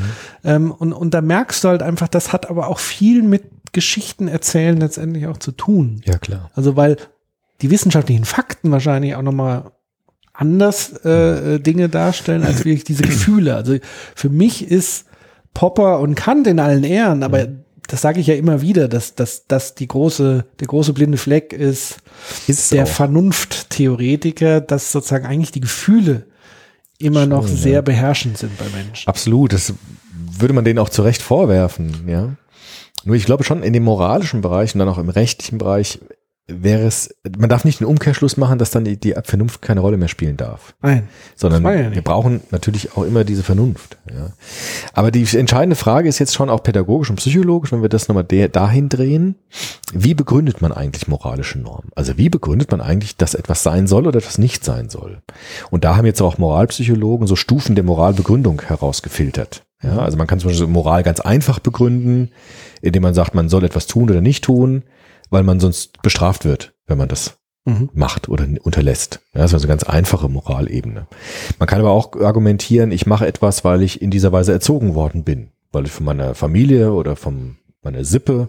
Ähm, und, und da merkst du halt einfach, das hat aber auch viel mit Geschichten erzählen letztendlich auch zu tun. Ja, klar. Also weil die wissenschaftlichen Fakten wahrscheinlich auch nochmal anders äh, äh, Dinge darstellen als wirklich diese Gefühle. Also für mich ist Popper und Kant in allen Ehren, aber das sage ich ja immer wieder, dass, dass, dass die große, der große blinde Fleck ist, Ist der. Vernunfttheoretiker, dass sozusagen eigentlich die Gefühle immer noch Schon, sehr ja. beherrschend sind bei Menschen. Absolut, das würde man denen auch zu Recht vorwerfen, ja. Nur ich glaube schon in dem moralischen Bereich und dann auch im rechtlichen Bereich wäre es, man darf nicht den Umkehrschluss machen, dass dann die, die Vernunft keine Rolle mehr spielen darf. Nein. Sondern ja wir brauchen natürlich auch immer diese Vernunft. Ja. Aber die entscheidende Frage ist jetzt schon auch pädagogisch und psychologisch, wenn wir das nochmal dahin drehen, wie begründet man eigentlich moralische Normen? Also wie begründet man eigentlich, dass etwas sein soll oder etwas nicht sein soll? Und da haben jetzt auch Moralpsychologen so Stufen der Moralbegründung herausgefiltert. Ja, also man kann zum Beispiel Moral ganz einfach begründen, indem man sagt, man soll etwas tun oder nicht tun, weil man sonst bestraft wird, wenn man das Mhm. macht oder unterlässt. Ja, das ist also eine ganz einfache Moralebene. Man kann aber auch argumentieren, ich mache etwas, weil ich in dieser Weise erzogen worden bin, weil ich von meiner Familie oder von meiner Sippe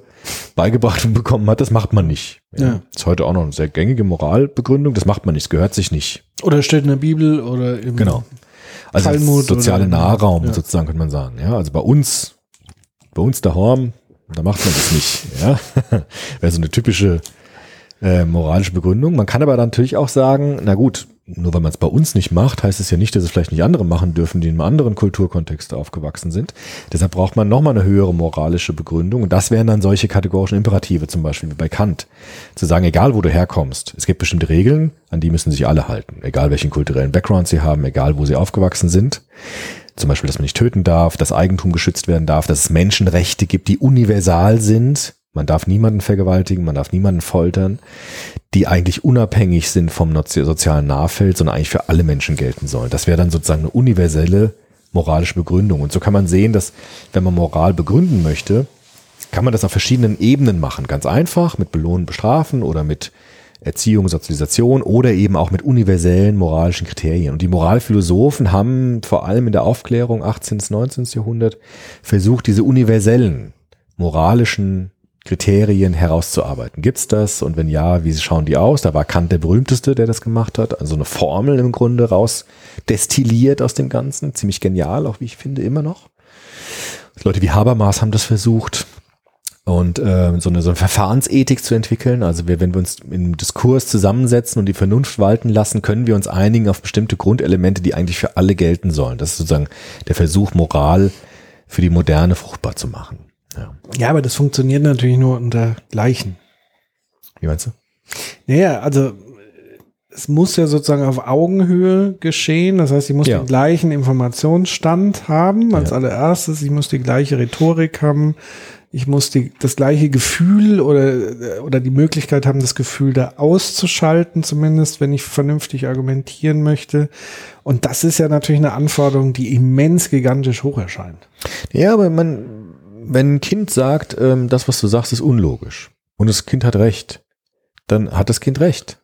beigebracht bekommen hat, das macht man nicht. Ja. Ist heute auch noch eine sehr gängige Moralbegründung, das macht man nicht, es gehört sich nicht. Oder steht in der Bibel oder im Genau. Also Talmud soziale Nahraum ja. sozusagen könnte man sagen. Ja, also bei uns, bei uns daheim, da macht man das nicht. Ja, wäre so eine typische äh, moralische Begründung. Man kann aber natürlich auch sagen, na gut, nur weil man es bei uns nicht macht, heißt es ja nicht, dass es vielleicht nicht andere machen dürfen, die in einem anderen Kulturkontext aufgewachsen sind. Deshalb braucht man nochmal eine höhere moralische Begründung. Und das wären dann solche kategorischen Imperative, zum Beispiel wie bei Kant. Zu sagen, egal wo du herkommst, es gibt bestimmte Regeln, an die müssen sich alle halten. Egal welchen kulturellen Background sie haben, egal wo sie aufgewachsen sind. Zum Beispiel, dass man nicht töten darf, dass Eigentum geschützt werden darf, dass es Menschenrechte gibt, die universal sind. Man darf niemanden vergewaltigen, man darf niemanden foltern, die eigentlich unabhängig sind vom sozialen Nahfeld, sondern eigentlich für alle Menschen gelten sollen. Das wäre dann sozusagen eine universelle moralische Begründung. Und so kann man sehen, dass wenn man Moral begründen möchte, kann man das auf verschiedenen Ebenen machen. Ganz einfach, mit Belohnen, Bestrafen oder mit Erziehung, Sozialisation oder eben auch mit universellen moralischen Kriterien. Und die Moralphilosophen haben vor allem in der Aufklärung 18. bis 19. Jahrhundert versucht, diese universellen moralischen Kriterien herauszuarbeiten. Gibt's das? Und wenn ja, wie schauen die aus? Da war Kant der berühmteste, der das gemacht hat. Also eine Formel im Grunde raus destilliert aus dem Ganzen. Ziemlich genial, auch wie ich finde, immer noch. Leute wie Habermas haben das versucht und äh, so, eine, so eine Verfahrensethik zu entwickeln. Also wir, wenn wir uns im Diskurs zusammensetzen und die Vernunft walten lassen, können wir uns einigen auf bestimmte Grundelemente, die eigentlich für alle gelten sollen. Das ist sozusagen der Versuch, Moral für die Moderne fruchtbar zu machen. Ja. Ja, aber das funktioniert natürlich nur unter Gleichen. Wie meinst du? Naja, also es muss ja sozusagen auf Augenhöhe geschehen. Das heißt, ich muss Ja. den gleichen Informationsstand haben als Ja. allererstes. Ich muss die gleiche Rhetorik haben. Ich muss die, das gleiche Gefühl oder, oder die Möglichkeit haben, das Gefühl da auszuschalten, zumindest, wenn ich vernünftig argumentieren möchte. Und das ist ja natürlich eine Anforderung, die immens gigantisch hoch erscheint. Ja, aber man, wenn ein Kind sagt, ähm, das, was du sagst, ist unlogisch und das Kind hat recht, dann hat das Kind recht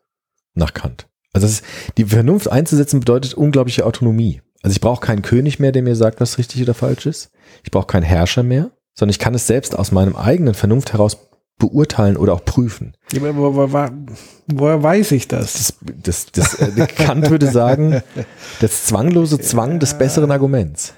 nach Kant. Also ist, die Vernunft einzusetzen bedeutet unglaubliche Autonomie. Also ich brauche keinen König mehr, der mir sagt, was richtig oder falsch ist. Ich brauche keinen Herrscher mehr, sondern ich kann es selbst aus meinem eigenen Vernunft heraus beurteilen oder auch prüfen. Ja, wo, wo, wo, woher weiß ich das? Das, das, das, äh, Kant würde sagen, das zwanglose Zwang des besseren Arguments.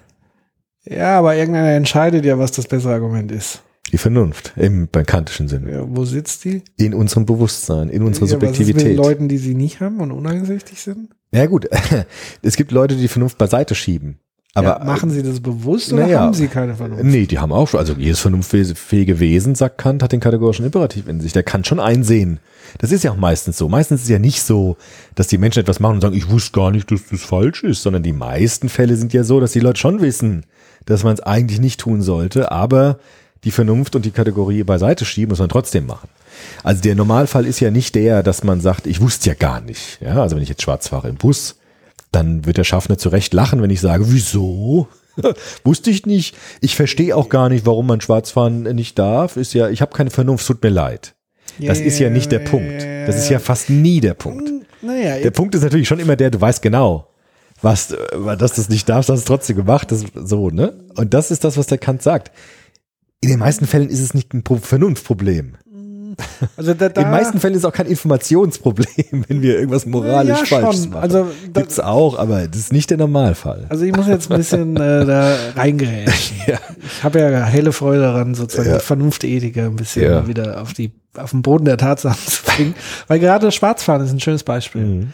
Ja, aber irgendeiner entscheidet ja, was das bessere Argument ist. Die Vernunft im beim kantischen Sinne. Ja, wo sitzt die? In unserem Bewusstsein, in unserer Ja, was ist mit Subjektivität. Leuten, die sie nicht haben und uneinsichtig sind? Ja gut, es gibt Leute, die die Vernunft beiseite schieben. Aber ja, machen sie das bewusst oder naja. haben sie keine Vernunft? Nee, die haben auch schon, also jedes vernunftfähige Wesen, sagt Kant, hat den kategorischen Imperativ in sich. Der kann schon einsehen. Das ist ja auch meistens so. Meistens ist es ja nicht so, dass die Menschen etwas machen und sagen, ich wusste gar nicht, dass das falsch ist, sondern die meisten Fälle sind ja so, dass die Leute schon wissen, dass man es eigentlich nicht tun sollte, aber die Vernunft und die Kategorie beiseite schieben, muss man trotzdem machen. Also der Normalfall ist ja nicht der, dass man sagt, ich wusste ja gar nicht. Ja, also wenn ich jetzt schwarz fahre im Bus, dann wird der Schaffner zu Recht lachen, wenn ich sage, wieso? Wusste ich nicht. Ich verstehe auch gar nicht, warum man schwarz fahren nicht darf. Ist ja, ich habe keine Vernunft, tut mir leid. Das ist ja nicht der Punkt. Das ist ja fast nie der Punkt. Naja, Der Punkt ist natürlich schon immer der, du weißt genau, was, äh, dass du das nicht darfst, hast du es trotzdem gemacht, das, so, ne? Und das ist das, was der Kant sagt. In den meisten Fällen ist es nicht ein Pro- Vernunftproblem. Also da, da, In den meisten Fällen ist es auch kein Informationsproblem, wenn wir irgendwas moralisch Ja, falsch schon. machen. Also, da- Gibt's auch, aber das ist nicht der Normalfall. also ich muss jetzt ein bisschen äh, da reingerätschen. Ja. Ich habe ja helle Freude daran, sozusagen Ja. die Vernunftethiker ein bisschen Ja. wieder auf die auf den Boden der Tatsachen zu bringen. Weil gerade das Schwarzfahren ist ein schönes Beispiel. Mhm.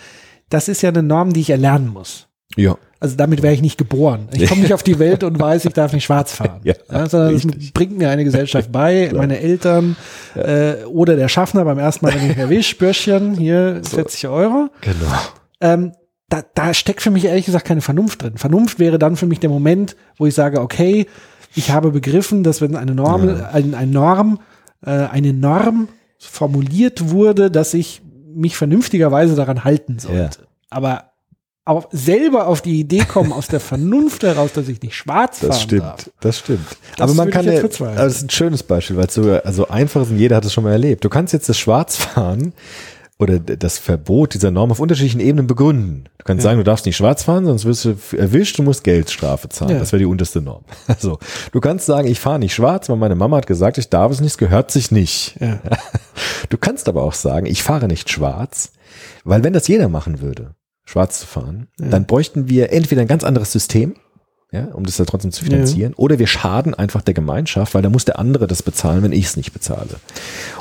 Das ist ja eine Norm, die ich erlernen muss. Ja. Also damit wäre ich nicht geboren. Ich komme nicht auf die Welt und weiß, ich darf nicht schwarz fahren. Ja, sondern das richtig. bringt mir eine Gesellschaft bei, meine Eltern äh, oder der Schaffner beim ersten Mal, wenn ich erwischt, Bürschchen, hier 40 Euro. Genau. Ähm, da, da steckt für mich ehrlich gesagt keine Vernunft drin. Vernunft wäre dann für mich der Moment, wo ich sage, okay, ich habe begriffen, dass wenn eine Norm, ein, ein Norm, äh, eine Norm formuliert wurde, dass ich mich vernünftigerweise daran halten sollte. Ja. Aber auch selber auf die Idee kommen, aus der Vernunft heraus, dass ich nicht schwarz fahren Das stimmt, darf. das stimmt. Das aber man kann ja, aber das ist ein schönes Beispiel, weil es so also einfach ist und jeder hat es schon mal erlebt. Du kannst jetzt das Schwarzfahren oder das Verbot dieser Norm auf unterschiedlichen Ebenen begründen. Du kannst sagen, du darfst nicht schwarz fahren, sonst wirst du erwischt und musst Geldstrafe zahlen. Ja. Das wäre die unterste Norm. Also, du kannst sagen, ich fahre nicht schwarz, weil meine Mama hat gesagt, ich darf es nicht, es gehört sich nicht. Ja. Du kannst aber auch sagen, ich fahre nicht schwarz, weil wenn das jeder machen würde, schwarz zu fahren, dann bräuchten wir entweder ein ganz anderes System, ja, um das ja trotzdem zu finanzieren, oder wir schaden einfach der Gemeinschaft, weil da muss der andere das bezahlen, wenn ich es nicht bezahle.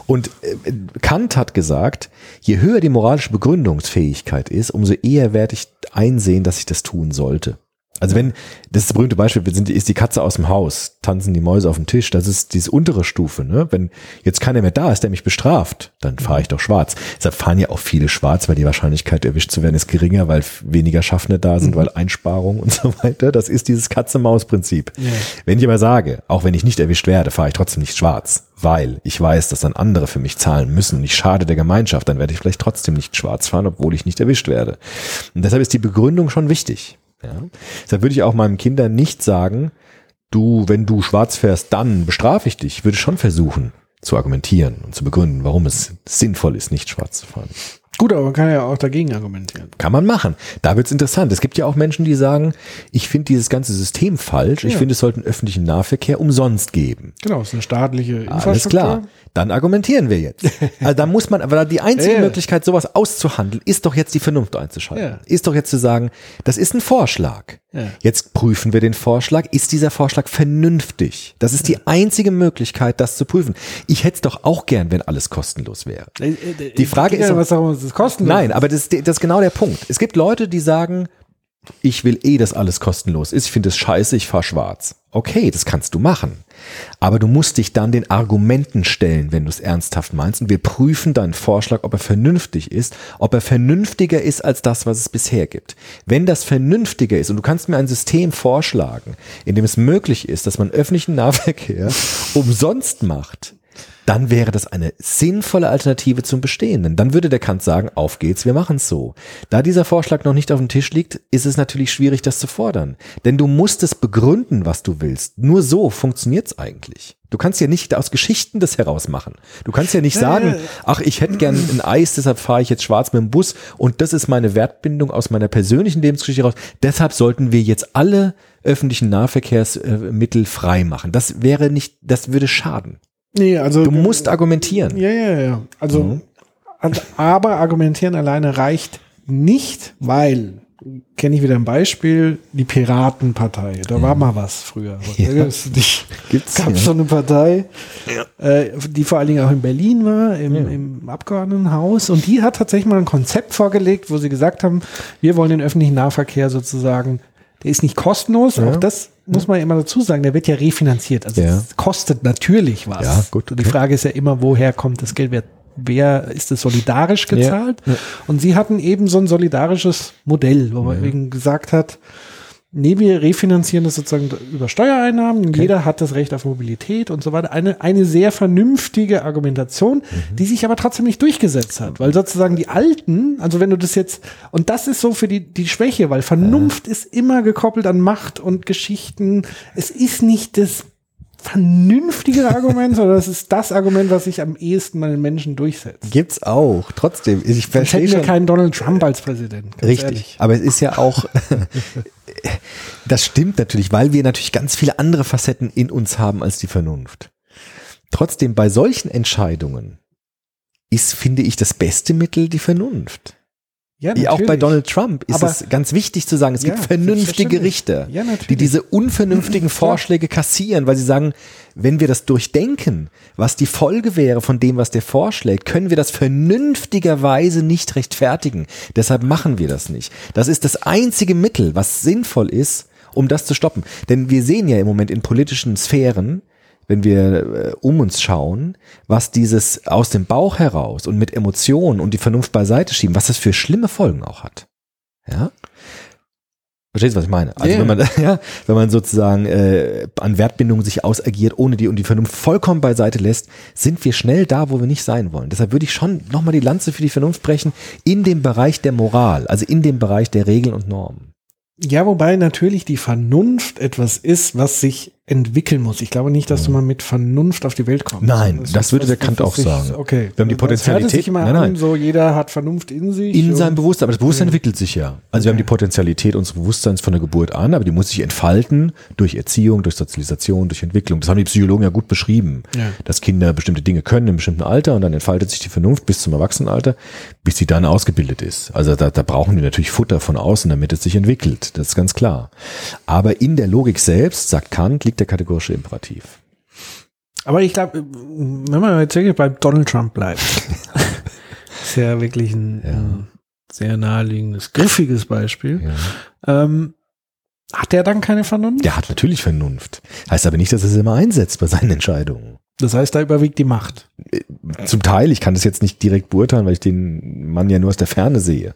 Und äh, Kant hat gesagt, je höher die moralische Begründungsfähigkeit ist, umso eher werde ich einsehen, dass ich das tun sollte. Also wenn, das ist das berühmte Beispiel, wir sind, ist die Katze aus dem Haus, tanzen die Mäuse auf dem Tisch, das ist diese untere Stufe. Ne? Wenn jetzt keiner mehr da ist, der mich bestraft, dann fahre ich doch schwarz. Deshalb fahren ja auch viele schwarz, weil die Wahrscheinlichkeit erwischt zu werden ist geringer, weil weniger Schaffner da sind, weil Einsparung und so weiter. Das ist dieses Katze-Maus-Prinzip. Wenn ich aber sage, auch wenn ich nicht erwischt werde, fahre ich trotzdem nicht schwarz, weil ich weiß, dass dann andere für mich zahlen müssen und ich schade der Gemeinschaft, dann werde ich vielleicht trotzdem nicht schwarz fahren, obwohl ich nicht erwischt werde. Und deshalb ist die Begründung schon wichtig. Ja. Deshalb würde ich auch meinem Kindern nicht sagen, du, wenn du schwarz fährst, dann bestrafe ich dich. Ich würde schon versuchen, zu argumentieren und zu begründen, warum es sinnvoll ist, nicht schwarz zu fahren. Gut, aber man kann ja auch dagegen argumentieren. Kann man machen. Da wird's interessant. Es gibt ja auch Menschen, die sagen, ich finde dieses ganze System falsch. Ich Ja. finde, es sollte einen öffentlichen Nahverkehr umsonst geben. Genau, es ist eine staatliche Infrastruktur. Alles klar. Dann argumentieren wir jetzt. Also da muss man, aber die einzige ja. Möglichkeit, sowas auszuhandeln, ist doch jetzt die Vernunft einzuschalten. Ja. Ist doch jetzt zu sagen, das ist ein Vorschlag. Ja. Jetzt prüfen wir den Vorschlag. Ist dieser Vorschlag vernünftig? Das ist die einzige Möglichkeit, das zu prüfen. Ich hätte es doch auch gern, wenn alles kostenlos wäre. Die Frage ist ja, doch- was darum, es kostenlos. Nein, aber das, das ist genau der Punkt. Es gibt Leute, die sagen, ich will eh, dass alles kostenlos ist. Ich finde es scheiße, ich fahr schwarz. Okay, das kannst du machen. Aber du musst dich dann den Argumenten stellen, wenn du es ernsthaft meinst. Und wir prüfen deinen Vorschlag, ob er vernünftig ist, ob er vernünftiger ist als das, was es bisher gibt. Wenn das vernünftiger ist und du kannst mir ein System vorschlagen, in dem es möglich ist, dass man öffentlichen Nahverkehr umsonst macht, dann wäre das eine sinnvolle Alternative zum Bestehenden. Dann würde der Kant sagen, auf geht's, wir machen's so. Da dieser Vorschlag noch nicht auf dem Tisch liegt, ist es natürlich schwierig, das zu fordern. Denn du musst es begründen, was du willst. Nur so funktioniert's eigentlich. Du kannst ja nicht aus Geschichten das herausmachen. Du kannst ja nicht sagen, ach, ich hätte gern ein Eis, deshalb fahre ich jetzt schwarz mit dem Bus und das ist meine Wertbindung aus meiner persönlichen Lebensgeschichte raus. Deshalb sollten wir jetzt alle öffentlichen Nahverkehrsmittel frei machen. Das wäre nicht, das würde schaden. Nee, also Du musst argumentieren. Ja, ja, ja. Also, Mhm. aber argumentieren alleine reicht nicht, weil kenne ich wieder ein Beispiel, die Piratenpartei. Da war mal was früher. Dich? Gibt's, Gab ja. so eine Partei, äh, die vor allen Dingen auch in Berlin war, im, im Abgeordnetenhaus. Und die hat tatsächlich mal ein Konzept vorgelegt, wo sie gesagt haben, wir wollen den öffentlichen Nahverkehr sozusagen, der ist nicht kostenlos, auch das muss man immer dazu sagen, der wird ja refinanziert. Also Ja. es kostet natürlich was. Ja, gut, Und Die. Frage ist ja immer, woher kommt das Geld? Wer, wer ist es solidarisch gezahlt? Und sie hatten eben so ein solidarisches Modell, wo man eben gesagt hat, nee, wir refinanzieren das sozusagen über Steuereinnahmen. Jeder hat das Recht auf Mobilität und so weiter. Eine, eine sehr vernünftige Argumentation, Mhm. die sich aber trotzdem nicht durchgesetzt hat, weil sozusagen die Alten, also wenn du das jetzt, und das ist so für die, die Schwäche, weil Vernunft ist immer gekoppelt an Macht und Geschichten. Es ist nicht das vernünftige Argument, sondern es ist das Argument, was sich am ehesten bei den Menschen durchsetzt. Gibt's auch. Trotzdem, ich verstehe hätten wir schon. keinen Donald Trump als Präsident. Richtig. ehrlich. Aber es ist ja auch, das stimmt natürlich, weil wir natürlich ganz viele andere Facetten in uns haben als die Vernunft. Trotzdem, bei solchen Entscheidungen ist, finde ich, das beste Mittel die Vernunft. Ja, Wie auch bei natürlich. Donald Trump ist Aber- es ganz wichtig zu sagen, es Ja, gibt vernünftige. Richter, Ja, natürlich. die diese unvernünftigen Vorschläge kassieren, weil sie sagen, wenn wir das durchdenken, was die Folge wäre von dem, was der vorschlägt, können wir das vernünftigerweise nicht rechtfertigen. Deshalb machen wir das nicht. Das ist das einzige Mittel, was sinnvoll ist, um das zu stoppen. Denn wir sehen ja im Moment in politischen Sphären, wenn wir äh, um uns schauen, was dieses aus dem Bauch heraus und mit Emotionen und die Vernunft beiseite schieben, was das für schlimme Folgen auch hat. Ja? Verstehst du, was ich meine? Also Ja. wenn man, ja, wenn man sozusagen äh, an Wertbindungen sich ausagiert, ohne die und die Vernunft vollkommen beiseite lässt, sind wir schnell da, wo wir nicht sein wollen. Deshalb würde ich schon nochmal die Lanze für die Vernunft brechen in dem Bereich der Moral, also in dem Bereich der Regeln und Normen. Ja, wobei natürlich die Vernunft etwas ist, was sich entwickeln muss. Ich glaube nicht, dass du mal mit Vernunft auf die Welt kommst. Nein, ist das würde der Kant auch sich- sagen. Okay. Wir haben die Das hört Potentialität- sich immer Nein, an, nein. so jeder hat Vernunft in sich. In seinem Bewusstsein, aber das Bewusstsein entwickelt sich ja. Also wir haben die Potentialität unseres Bewusstseins von der Geburt an, aber die muss sich entfalten durch Erziehung, durch Sozialisation, durch Entwicklung. Das haben die Psychologen ja gut beschrieben, Ja. dass Kinder bestimmte Dinge können im bestimmten Alter und dann entfaltet sich die Vernunft bis zum Erwachsenenalter, bis sie dann ausgebildet ist. Also da, da brauchen wir natürlich Futter von außen, damit es sich entwickelt. Das ist ganz klar. Aber in der Logik selbst, sagt Kant, liegt der kategorische Imperativ. Aber ich glaube, wenn man jetzt wirklich bei Donald Trump bleibt, ist ja wirklich ein, ein sehr naheliegendes, griffiges Beispiel. Ähm, hat der dann keine Vernunft? Der hat natürlich Vernunft. Heißt aber nicht, dass er es immer einsetzt bei seinen Entscheidungen. Das heißt, da überwiegt die Macht. Zum Teil, ich kann das jetzt nicht direkt beurteilen, weil ich den Mann ja nur aus der Ferne sehe.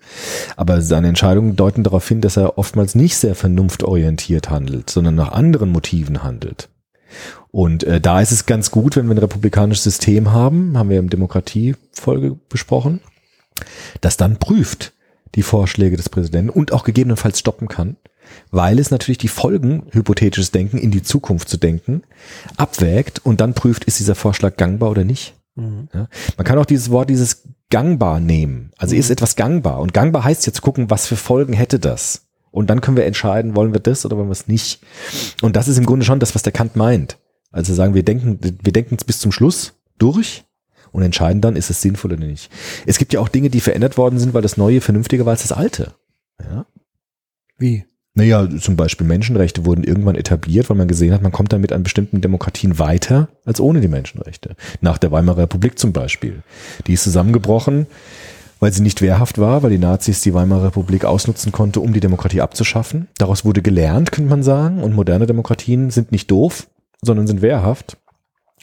Aber seine Entscheidungen deuten darauf hin, dass er oftmals nicht sehr vernunftorientiert handelt, sondern nach anderen Motiven handelt. Und äh, da ist es ganz gut, wenn wir ein republikanisches System haben, haben wir im Demokratiefolge besprochen, das dann prüft die Vorschläge des Präsidenten und auch gegebenenfalls stoppen kann. Weil es natürlich die Folgen, hypothetisches Denken, in die Zukunft zu denken, abwägt und dann prüft, ist dieser Vorschlag gangbar oder nicht. Ja? Man kann auch dieses Wort, dieses gangbar nehmen. Also ist etwas gangbar. Und gangbar heißt jetzt gucken, was für Folgen hätte das. Und dann können wir entscheiden, wollen wir das oder wollen wir es nicht. Und das ist im Grunde schon das, was der Kant meint. Also sagen, wir denken, wir denken es bis zum Schluss durch und entscheiden dann, ist es sinnvoll oder nicht. Es gibt ja auch Dinge, die verändert worden sind, weil das Neue vernünftiger war als das Alte. Ja. Wie? Naja, zum Beispiel Menschenrechte wurden irgendwann etabliert, weil man gesehen hat, man kommt damit an bestimmten Demokratien weiter als ohne die Menschenrechte. Nach der Weimarer Republik zum Beispiel. Die ist zusammengebrochen, weil sie nicht wehrhaft war, weil die Nazis die Weimarer Republik ausnutzen konnte, um die Demokratie abzuschaffen. Daraus wurde gelernt, könnte man sagen. Und moderne Demokratien sind nicht doof, sondern sind wehrhaft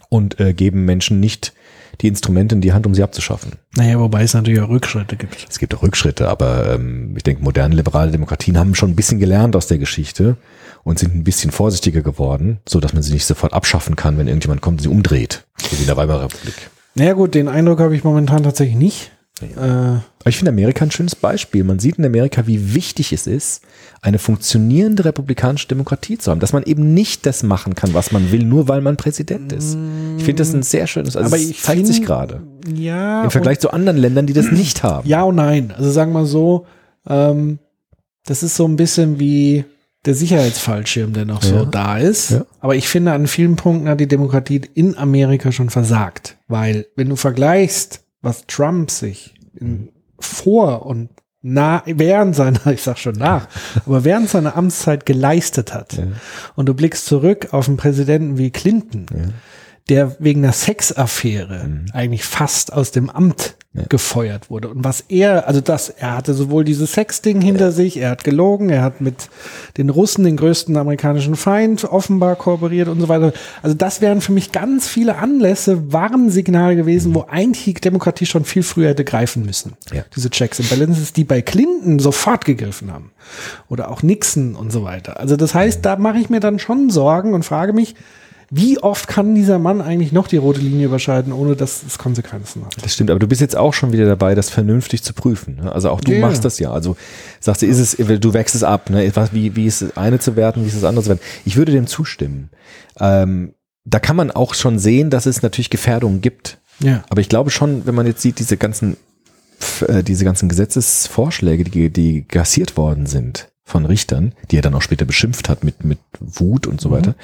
und äh, geben Menschen nicht die Instrumente in die Hand, um sie abzuschaffen. Naja, wobei es natürlich auch Rückschritte gibt. Es gibt auch Rückschritte, aber ähm, ich denke, moderne liberale Demokratien haben schon ein bisschen gelernt aus der Geschichte und sind ein bisschen vorsichtiger geworden, so dass man sie nicht sofort abschaffen kann, wenn irgendjemand kommt und sie umdreht, so wie in der Weimarer Republik. Naja gut, den Eindruck habe ich momentan tatsächlich nicht. Äh, Aber ich finde Amerika ein schönes Beispiel. Man sieht in Amerika, wie wichtig es ist, eine funktionierende republikanische Demokratie zu haben, dass man eben nicht das machen kann, was man will, nur weil man Präsident ist. Ich finde das ein sehr schönes, also Aber es zeigt find- sich gerade ja. im Vergleich zu anderen Ländern, die das nicht haben. ja und nein. Also sagen wir so, ähm, das ist so ein bisschen wie der Sicherheitsfallschirm, der noch so Ja. da ist. Ja. Aber ich finde, an vielen Punkten hat die Demokratie in Amerika schon versagt. Weil, wenn du vergleichst, was Trump sich in, vor und na, während seiner, ich sag schon nach, aber während seiner Amtszeit geleistet hat. Und du blickst zurück auf einen Präsidenten wie Clinton, der wegen einer Sexaffäre eigentlich fast aus dem Amt gefeuert wurde. Und was er, also das, er hatte sowohl dieses Sexding hinter sich, er hat gelogen, er hat mit den Russen, den größten amerikanischen Feind, offenbar kooperiert und so weiter. Also das wären für mich ganz viele Anlässe, Warnsignale gewesen, wo eigentlich Demokratie schon viel früher hätte greifen müssen. Ja. Diese Checks and Balances, die bei Clinton sofort gegriffen haben. Oder auch Nixon und so weiter. Also das heißt, da mache ich mir dann schon Sorgen und frage mich, wie oft kann dieser Mann eigentlich noch die rote Linie überschreiten, ohne dass es Konsequenzen hat? Das stimmt, aber du bist jetzt auch schon wieder dabei, das vernünftig zu prüfen. Ne? Also auch du Ja. machst das ja. Also sagst du, ist es, du wächst es ab. Ne? Wie, wie ist das eine zu werten, wie ist das andere zu werten? Ich würde dem zustimmen. Ähm, da kann man auch schon sehen, dass es natürlich Gefährdungen gibt. Ja. Aber ich glaube schon, wenn man jetzt sieht, diese ganzen, äh, diese ganzen Gesetzesvorschläge, die, die gassiert worden sind von Richtern, die er dann auch später beschimpft hat mit, mit Wut und so weiter,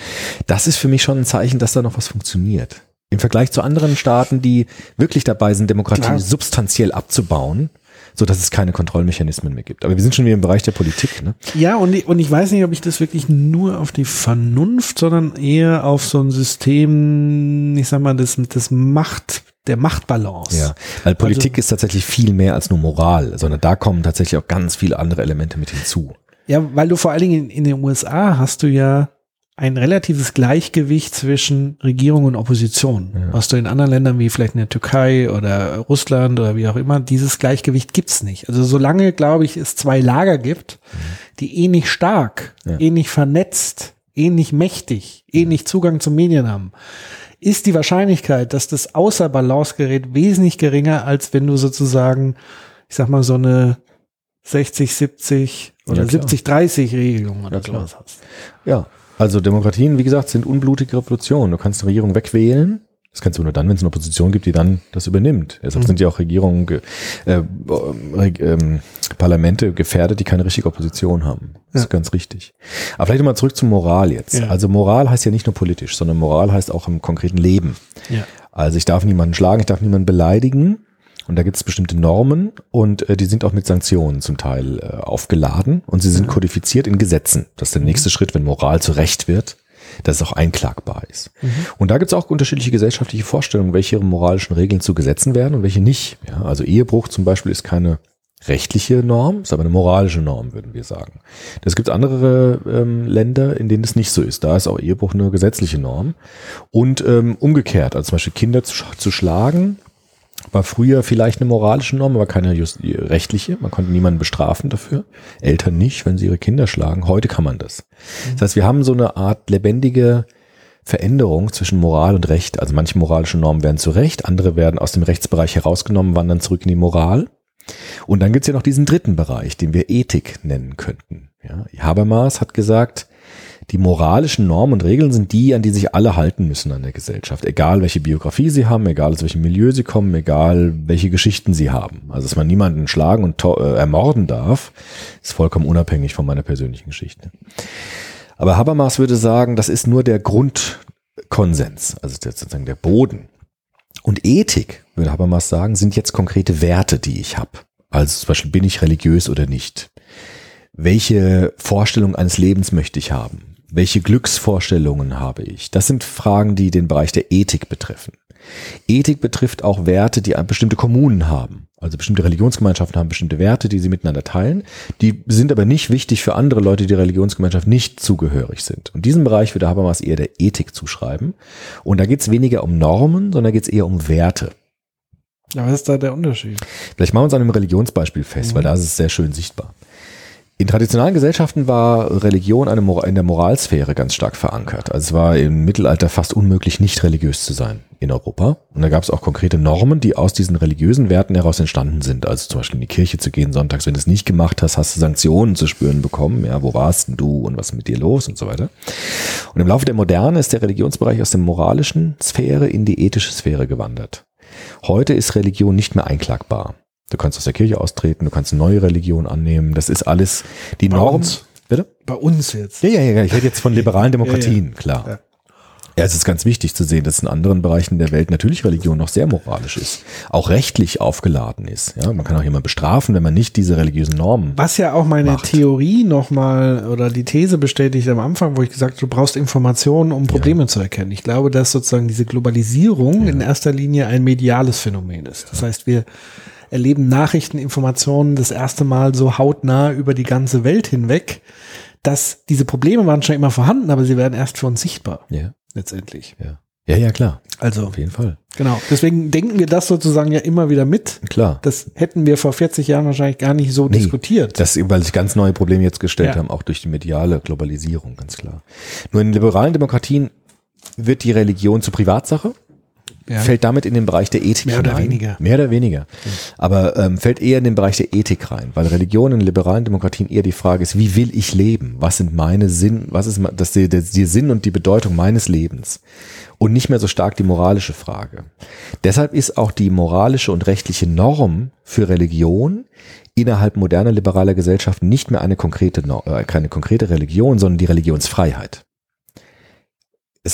das ist für mich schon ein Zeichen, dass da noch was funktioniert. Im Vergleich zu anderen Staaten, die wirklich dabei sind, Demokratie Klar. substanziell abzubauen, so dass es keine Kontrollmechanismen mehr gibt. Aber wir sind schon wieder im Bereich der Politik. Ne? Ja, und ich, und ich weiß nicht, ob ich das wirklich nur auf die Vernunft, sondern eher auf so ein System, ich sag mal, das, das Macht, der Machtbalance. Ja, weil Politik ist tatsächlich viel mehr als nur Moral, sondern da kommen tatsächlich auch ganz viele andere Elemente mit hinzu. Ja, weil du vor allen Dingen in, den USA hast du ja ein relatives Gleichgewicht zwischen Regierung und Opposition. Was du in anderen Ländern wie vielleicht in der Türkei oder Russland oder wie auch immer, dieses Gleichgewicht gibt's nicht. Also solange, glaube ich, es zwei Lager gibt, die ähnlich stark, Ja. ähnlich vernetzt, ähnlich mächtig, ähnlich Zugang zu Medien haben, ist die Wahrscheinlichkeit, dass das außer Balance gerät, wesentlich geringer, als wenn du sozusagen, ich sag mal, so eine 60, 70 oder Ja, klar. 70, 30 Regelung oder Ja, sowas hast. Ja, also Demokratien, wie gesagt, sind unblutige Revolutionen. Du kannst eine Regierung wegwählen. Das kannst du nur dann, wenn es eine Opposition gibt, die dann das übernimmt. Deshalb sind ja auch Regierungen, ge- äh, Reg- ähm, Parlamente gefährdet, die keine richtige Opposition haben. Das ist ganz richtig. Aber vielleicht nochmal zurück zur Moral jetzt. Ja. Also Moral heißt ja nicht nur politisch, sondern Moral heißt auch im konkreten Leben. Ja. Also ich darf niemanden schlagen, ich darf niemanden beleidigen. Und da gibt es bestimmte Normen und äh, die sind auch mit Sanktionen zum Teil äh, aufgeladen und sie sind kodifiziert in Gesetzen. Das ist der nächste Schritt, wenn Moral zu Recht wird, dass es auch einklagbar ist. Und da gibt es auch unterschiedliche gesellschaftliche Vorstellungen, welche moralischen Regeln zu Gesetzen werden und welche nicht. Ja, also Ehebruch zum Beispiel ist keine rechtliche Norm, ist aber eine moralische Norm, würden wir sagen. Es gibt andere ähm, Länder, in denen es nicht so ist. Da ist auch Ehebruch eine gesetzliche Norm. Und ähm, umgekehrt, also zum Beispiel Kinder zu, zu schlagen, war früher vielleicht eine moralische Norm, aber keine just rechtliche. Man konnte niemanden bestrafen dafür. Eltern nicht, wenn sie ihre Kinder schlagen. Heute kann man das. Das heißt, wir haben so eine Art lebendige Veränderung zwischen Moral und Recht. Also manche moralische Normen werden zu Recht, andere werden aus dem Rechtsbereich herausgenommen, wandern zurück in die Moral. Und dann gibt's ja noch diesen dritten Bereich, den wir Ethik nennen könnten. Ja, Habermas hat gesagt, die moralischen Normen und Regeln sind die, an die sich alle halten müssen an der Gesellschaft. Egal welche Biografie sie haben, egal aus welchem Milieu sie kommen, egal welche Geschichten sie haben. Also dass man niemanden schlagen und äh, ermorden darf, ist vollkommen unabhängig von meiner persönlichen Geschichte. Aber Habermas würde sagen, das ist nur der Grundkonsens, also sozusagen der Boden. Und Ethik, würde Habermas sagen, sind jetzt konkrete Werte, die ich habe. Also zum Beispiel, bin ich religiös oder nicht? Welche Vorstellung eines Lebens möchte ich haben? Welche Glücksvorstellungen habe ich? Das sind Fragen, die den Bereich der Ethik betreffen. Ethik betrifft auch Werte, die bestimmte Kommunen haben. Also bestimmte Religionsgemeinschaften haben bestimmte Werte, die sie miteinander teilen. Die sind aber nicht wichtig für andere Leute, die der Religionsgemeinschaft nicht zugehörig sind. Und diesen Bereich würde Habermas eher der Ethik zuschreiben. Und da geht es weniger um Normen, sondern geht es eher um Werte. Ja, was ist da der Unterschied? Vielleicht machen wir uns an einem Religionsbeispiel fest, weil da ist es sehr schön sichtbar. In traditionellen Gesellschaften war Religion eine in der Moralsphäre ganz stark verankert. Also es war im Mittelalter fast unmöglich, nicht religiös zu sein in Europa. Und da gab es auch konkrete Normen, die aus diesen religiösen Werten heraus entstanden sind. Also zum Beispiel in die Kirche zu gehen sonntags. Wenn du es nicht gemacht hast, hast du Sanktionen zu spüren bekommen. Ja, wo warst denn du und was ist mit dir los und so weiter. Und im Laufe der Moderne ist der Religionsbereich aus der moralischen Sphäre in die ethische Sphäre gewandert. Heute ist Religion nicht mehr einklagbar. Du kannst aus der Kirche austreten, du kannst eine neue Religion annehmen. Das ist alles die Norm. Bitte? Bei uns jetzt. Ja, ja, ja. Ich rede jetzt von liberalen Demokratien, Ja, ja. klar. Ja. Ja. es ist ganz wichtig zu sehen, dass in anderen Bereichen der Welt natürlich Religion noch sehr moralisch ist, auch rechtlich aufgeladen ist. Ja, man kann auch jemanden bestrafen, wenn man nicht diese religiösen Normen. Was ja auch meine Macht. Theorie nochmal oder die These bestätigt am Anfang, wo ich gesagt habe, du brauchst Informationen, um Probleme zu erkennen. Ich glaube, dass sozusagen diese Globalisierung in erster Linie ein mediales Phänomen ist. Das heißt, wir erleben Nachrichten, Informationen das erste Mal so hautnah über die ganze Welt hinweg, dass diese Probleme waren schon immer vorhanden, aber sie werden erst für uns sichtbar, Ja, letztendlich. ja. Ja, ja, klar. Also, Auf jeden Fall. genau. Deswegen denken wir das sozusagen ja immer wieder mit. Klar. Das hätten wir vor 40 Jahren wahrscheinlich gar nicht so Nee, diskutiert. Das, weil sich ganz neue Probleme jetzt gestellt Ja. haben, auch durch die mediale Globalisierung, ganz klar. Nur in liberalen Demokratien wird die Religion zur Privatsache, Ja. fällt damit in den Bereich der Ethik Mehr oder hinein. weniger. Mehr oder weniger. Aber ähm, fällt eher in den Bereich der Ethik rein, weil Religion in liberalen Demokratien eher die Frage ist, wie will ich leben? Was sind meine Sinn, was ist das, die, die, die Sinn und die Bedeutung meines Lebens? Und nicht mehr so stark die moralische Frage. Deshalb ist auch die moralische und rechtliche Norm für Religion innerhalb moderner liberaler Gesellschaften nicht mehr eine konkrete, äh, keine konkrete Religion, sondern die Religionsfreiheit.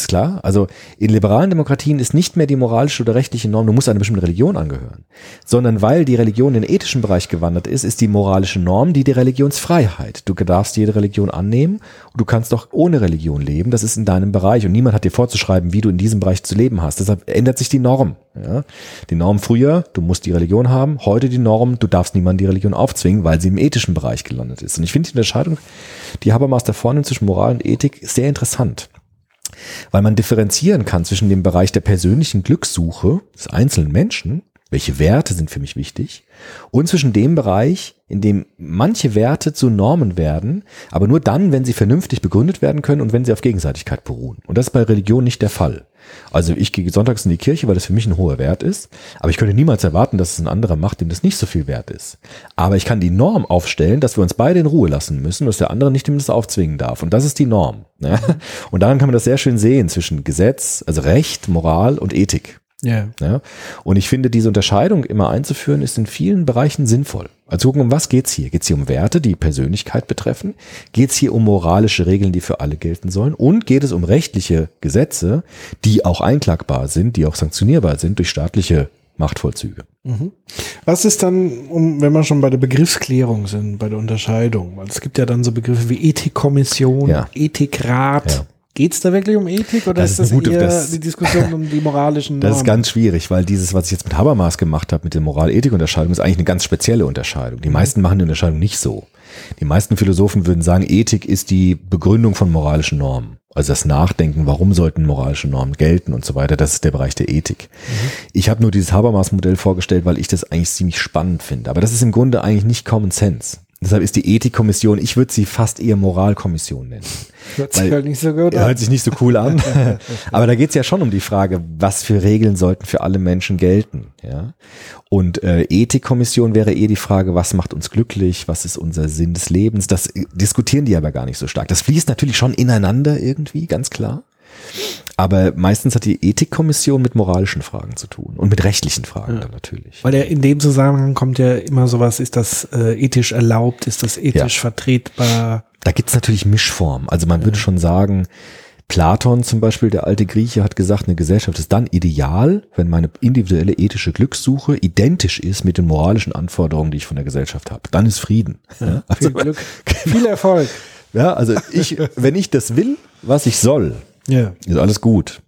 Ist klar? Also in liberalen Demokratien ist nicht mehr die moralische oder rechtliche Norm, du musst einer bestimmten Religion angehören, sondern weil die Religion in den ethischen Bereich gewandert ist, ist die moralische Norm die, die Religionsfreiheit. Du darfst jede Religion annehmen und du kannst auch ohne Religion leben, das ist in deinem Bereich und niemand hat dir vorzuschreiben, wie du in diesem Bereich zu leben hast. Deshalb ändert sich die Norm. Ja? Die Norm früher, du musst die Religion haben, heute die Norm, du darfst niemandem die Religion aufzwingen, weil sie im ethischen Bereich gelandet ist. Und ich finde die Unterscheidung, die Habermas da vornimmt zwischen Moral und Ethik, sehr interessant weil man differenzieren kann zwischen dem Bereich der persönlichen Glückssuche des einzelnen Menschen, welche Werte sind für mich wichtig, und zwischen dem Bereich, in dem manche Werte zu Normen werden, aber nur dann, wenn sie vernünftig begründet werden können und wenn sie auf Gegenseitigkeit beruhen. Und das ist bei Religion nicht der Fall. Also ich gehe sonntags in die Kirche, weil das für mich ein hoher Wert ist, aber ich könnte niemals erwarten, dass es ein anderer macht, dem das nicht so viel wert ist. Aber ich kann die Norm aufstellen, dass wir uns beide in Ruhe lassen müssen, dass der andere nicht dem das aufzwingen darf. Und das ist die Norm. Ja? Und daran kann man das sehr schön sehen zwischen Gesetz, also Recht, Moral und Ethik. Ja. Ja? Und ich finde, diese Unterscheidung immer einzuführen, ist in vielen Bereichen sinnvoll. Also gucken, um was geht's hier? Geht's hier um Werte, die Persönlichkeit betreffen? Geht's hier um moralische Regeln, die für alle gelten sollen? Und geht es um rechtliche Gesetze, die auch einklagbar sind, die auch sanktionierbar sind durch staatliche Machtvollzüge? Was ist dann, um, wenn wir schon bei der Begriffsklärung sind, bei der Unterscheidung? Weil es gibt ja dann so Begriffe wie Ethikkommission, Ja. Ethikrat. Ja. Geht's da wirklich um Ethik oder Das ist das gute- eher das- die Diskussion um die moralischen Das ist Normen? ganz schwierig, weil dieses, was ich jetzt mit Habermas gemacht habe, mit der Moral-Ethik-Unterscheidung, ist eigentlich eine ganz spezielle Unterscheidung. Die meisten machen die Unterscheidung nicht so. Die meisten Philosophen würden sagen, Ethik ist die Begründung von moralischen Normen. Also das Nachdenken, warum sollten moralische Normen gelten und so weiter, das ist der Bereich der Ethik. Ich habe nur dieses Habermas-Modell vorgestellt, weil ich das eigentlich ziemlich spannend finde. Aber das ist im Grunde eigentlich nicht Common Sense. Deshalb ist die Ethikkommission, ich würde sie fast eher Moralkommission nennen. Hört sich halt nicht so gut an. hört sich nicht so cool an. Aber da geht's ja schon um die Frage, was für Regeln sollten für alle Menschen gelten. Ja? Und äh, Ethikkommission wäre eher die Frage, was macht uns glücklich, was ist unser Sinn des Lebens. Das äh, diskutieren die aber gar nicht so stark. Das fließt natürlich schon ineinander irgendwie, ganz klar. Aber meistens hat die Ethikkommission mit moralischen Fragen zu tun und mit rechtlichen Fragen dann natürlich. Weil ja in dem Zusammenhang kommt ja immer sowas, ist das äh, ethisch erlaubt, ist das ethisch Ja. vertretbar? Da gibt's natürlich Mischformen. Also man würde schon sagen, Platon zum Beispiel, der alte Grieche, hat gesagt, eine Gesellschaft ist dann ideal, wenn meine individuelle ethische Glückssuche identisch ist mit den moralischen Anforderungen, die ich von der Gesellschaft habe. Dann ist Frieden. Ja, also, Viel Glück, viel Erfolg. ja, also ich, wenn ich das will, was ich soll, Ja. ist alles gut.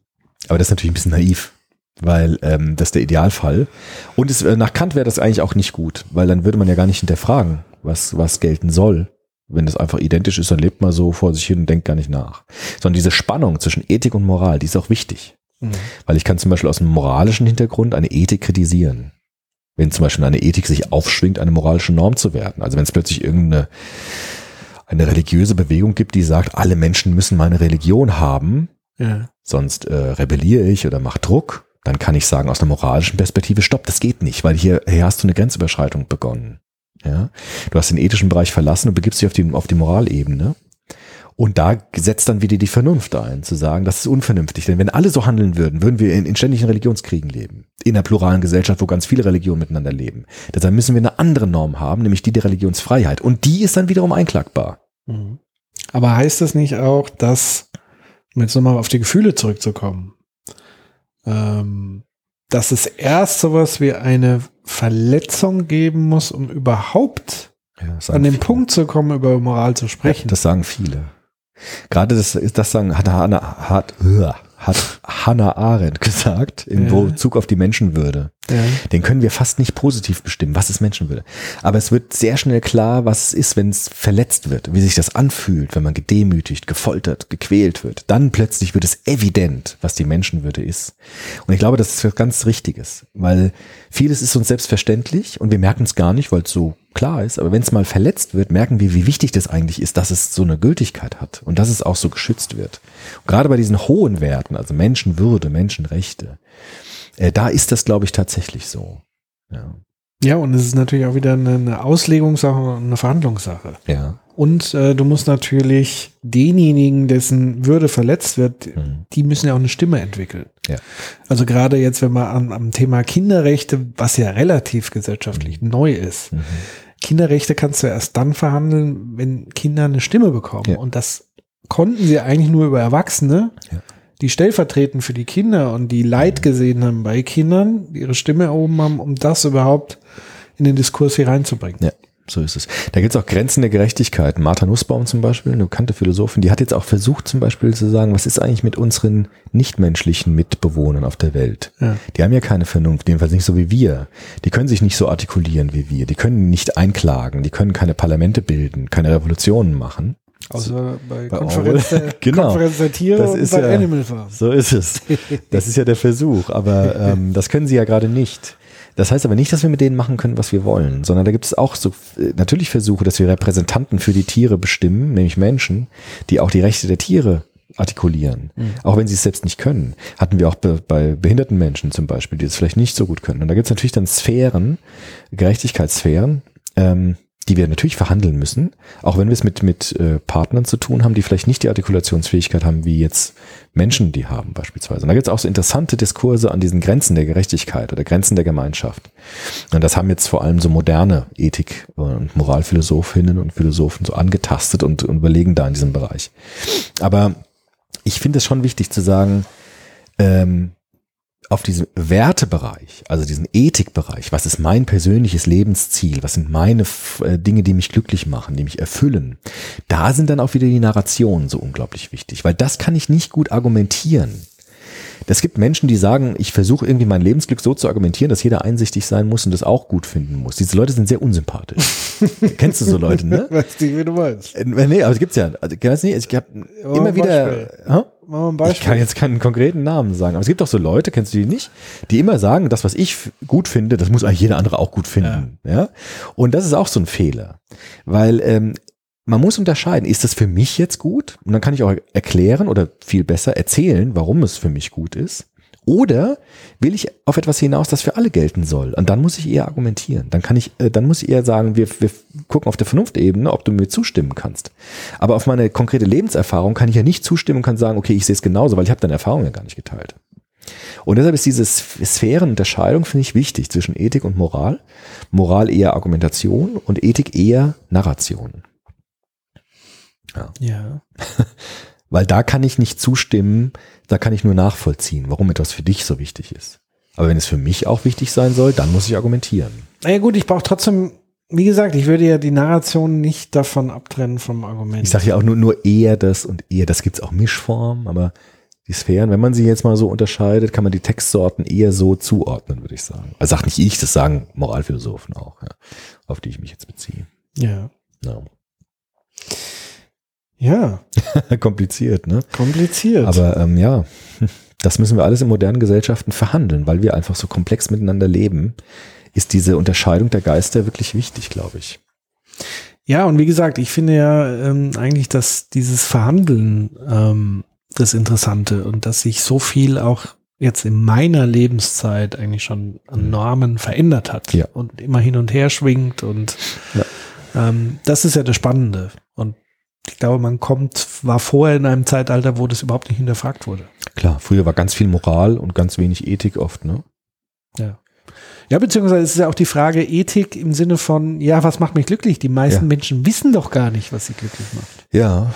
Aber das ist natürlich ein bisschen naiv, weil ähm, das ist der Idealfall. Und es, äh, nach Kant wäre das eigentlich auch nicht gut, weil dann würde man ja gar nicht hinterfragen, was, was gelten soll. Wenn das einfach identisch ist, dann lebt man so vor sich hin und denkt gar nicht nach. Sondern diese Spannung zwischen Ethik und Moral, die ist auch wichtig. Mhm. Weil ich kann zum Beispiel aus einem moralischen Hintergrund eine Ethik kritisieren. Wenn zum Beispiel eine Ethik sich aufschwingt, eine moralische Norm zu werden. Also wenn es plötzlich irgendeine eine religiöse Bewegung gibt, die sagt, alle Menschen müssen meine Religion haben, Ja. sonst äh, rebelliere ich oder mache Druck, dann kann ich sagen aus einer moralischen Perspektive, stopp, das geht nicht, weil hier, hier hast du eine Grenzüberschreitung begonnen. Ja? Du hast den ethischen Bereich verlassen und begibst dich auf die, auf die Moralebene. Und da setzt dann wieder die Vernunft ein, zu sagen, das ist unvernünftig. Denn wenn alle so handeln würden, würden wir in, in ständigen Religionskriegen leben. In einer pluralen Gesellschaft, wo ganz viele Religionen miteinander leben. Deshalb müssen wir eine andere Norm haben, nämlich die der Religionsfreiheit. Und die ist dann wiederum einklagbar. Mhm. Aber heißt das nicht auch, dass, um jetzt nochmal auf die Gefühle zurückzukommen, ähm, dass es erst sowas wie eine Verletzung geben muss, um überhaupt Ja, an den viele. Punkt zu kommen, über Moral zu sprechen? Das sagen viele. Gerade das, das sagen, hat Hannah, hat, hat Hannah Arendt gesagt, in. Bezug auf die Menschenwürde. Ja. Den können wir fast nicht positiv bestimmen. Was ist Menschenwürde? Aber es wird sehr schnell klar, was es ist, wenn es verletzt wird, wie sich das anfühlt, wenn man gedemütigt, gefoltert, gequält wird. Dann plötzlich wird es evident, was die Menschenwürde ist. Und ich glaube, das ist was ganz Richtiges, weil vieles ist uns selbstverständlich und wir merken es gar nicht, weil es so klar ist. Aber wenn es mal verletzt wird, merken wir, wie wichtig das eigentlich ist, dass es so eine Gültigkeit hat und dass es auch so geschützt wird. Und gerade bei diesen hohen Werten, also Menschenwürde, Menschenrechte, äh, da ist das, glaube ich, tatsächlich so. Ja. ja, und es ist natürlich auch wieder eine, eine Auslegungssache und eine Verhandlungssache. Ja. Und äh, du musst natürlich denjenigen, dessen Würde verletzt wird, Mhm. die müssen ja auch eine Stimme entwickeln. Ja. Also gerade jetzt, wenn man am, am Thema Kinderrechte, was ja relativ gesellschaftlich neu ist, Mhm. Kinderrechte kannst du erst dann verhandeln, wenn Kinder eine Stimme bekommen. Ja. Und das konnten sie eigentlich nur über Erwachsene, Ja. Die stellvertretend für die Kinder und die Leid gesehen haben bei Kindern, die ihre Stimme erhoben haben, um das überhaupt in den Diskurs hier reinzubringen. Ja, so ist es. Da gibt es auch Grenzen der Gerechtigkeit. Martha Nussbaum zum Beispiel, eine bekannte Philosophin, die hat jetzt auch versucht zum Beispiel zu sagen, was ist eigentlich mit unseren nichtmenschlichen Mitbewohnern auf der Welt? Ja. Die haben ja keine Vernunft, jedenfalls nicht so wie wir. Die können sich nicht so artikulieren wie wir. Die können nicht einklagen. Die können keine Parlamente bilden, keine Revolutionen machen. Außer bei, Bei Konferenz, der, Genau. Konferenz der Tiere Das und ist bei ja- Animal Farm. So ist es. Das ist ja der Versuch, aber ähm, das können sie ja gerade nicht. Das heißt aber nicht, dass wir mit denen machen können, was wir wollen, sondern da gibt es auch so äh, natürlich Versuche, dass wir Repräsentanten für die Tiere bestimmen, nämlich Menschen, die auch die Rechte der Tiere artikulieren, auch wenn sie es selbst nicht können. Hatten wir auch be bei behinderten Menschen zum Beispiel, die es vielleicht nicht so gut können. Und da gibt es natürlich dann Sphären, Gerechtigkeitssphären, ähm, die wir natürlich verhandeln müssen, auch wenn wir es mit, mit äh, Partnern zu tun haben, die vielleicht nicht die Artikulationsfähigkeit haben, wie jetzt Menschen die haben beispielsweise. Und da gibt es auch so interessante Diskurse an diesen Grenzen der Gerechtigkeit oder Grenzen der Gemeinschaft. Und das haben jetzt vor allem so moderne Ethik- und Moralphilosophinnen und Philosophen so angetastet und, und überlegen da in diesem Bereich. Aber ich finde es schon wichtig zu sagen, ähm, auf diesem Wertebereich, also diesen Ethikbereich, was ist mein persönliches Lebensziel, was sind meine äh, Dinge, die mich glücklich machen, die mich erfüllen, da sind dann auch wieder die Narrationen so unglaublich wichtig, weil das kann ich nicht gut argumentieren. Es gibt Menschen, die sagen, ich versuche irgendwie mein Lebensglück so zu argumentieren, dass jeder einsichtig sein muss und das auch gut finden muss. Diese Leute sind sehr unsympathisch. Kennst du so Leute, ne? Weißt du, wie du meinst. Äh, Nee, aber es gibt's ja. Also, ich weiß nicht, ich habe immer wieder. Ein Ich kann jetzt keinen konkreten Namen sagen, aber es gibt doch so Leute, kennst du die nicht, die immer sagen, das, was ich gut finde, das muss eigentlich jeder andere auch gut finden. Ja. Und das ist auch so ein Fehler. Weil ähm, man muss unterscheiden, ist das für mich jetzt gut? Und dann kann ich auch erklären oder viel besser erzählen, warum es für mich gut ist. Oder will ich auf etwas hinaus, das für alle gelten soll? Und dann muss ich eher argumentieren. Dann kann ich, äh, dann muss ich eher sagen, wir, wir gucken auf der Vernunftebene, ob du mir zustimmen kannst. Aber auf meine konkrete Lebenserfahrung kann ich ja nicht zustimmen und kann sagen, okay, ich sehe es genauso, weil ich habe deine Erfahrung ja gar nicht geteilt. Und deshalb ist diese Sp- Sphärenunterscheidung, finde ich, wichtig zwischen Ethik und Moral. Moral eher Argumentation und Ethik eher Narration. Ja. Weil da kann ich nicht zustimmen, da kann ich nur nachvollziehen, warum etwas für dich so wichtig ist. Aber wenn es für mich auch wichtig sein soll, dann muss ich argumentieren. Naja gut, ich brauche trotzdem, wie gesagt, ich würde ja die Narration nicht davon abtrennen vom Argument. Ich sage ja auch nur, nur eher das und eher, das gibt's auch Mischformen, aber die Sphären, wenn man sie jetzt mal so unterscheidet, kann man die Textsorten eher so zuordnen, würde ich sagen. Also sagt nicht ich, das sagen Moralphilosophen auch, ja, auf die ich mich jetzt beziehe. Ja. Ja. Ja, Kompliziert, ne? kompliziert. Aber ähm, ja, das müssen wir alles in modernen Gesellschaften verhandeln, weil wir einfach so komplex miteinander leben, ist diese Unterscheidung der Geister wirklich wichtig, glaube ich. Ja, und wie gesagt, ich finde ja ähm, eigentlich, dass dieses Verhandeln ähm, das Interessante und dass sich so viel auch jetzt in meiner Lebenszeit eigentlich schon an Normen verändert hat Ja. und immer hin und her schwingt und ähm, das ist ja das Spannende. Und ich glaube, man kommt, war vorher in einem Zeitalter, wo das überhaupt nicht hinterfragt wurde. Klar, früher war ganz viel Moral und ganz wenig Ethik oft, ne? Ja. Ja, beziehungsweise es ist ja auch die Frage Ethik im Sinne von, ja, was macht mich glücklich? Die meisten Ja. Menschen wissen doch gar nicht, was sie glücklich macht. Ja,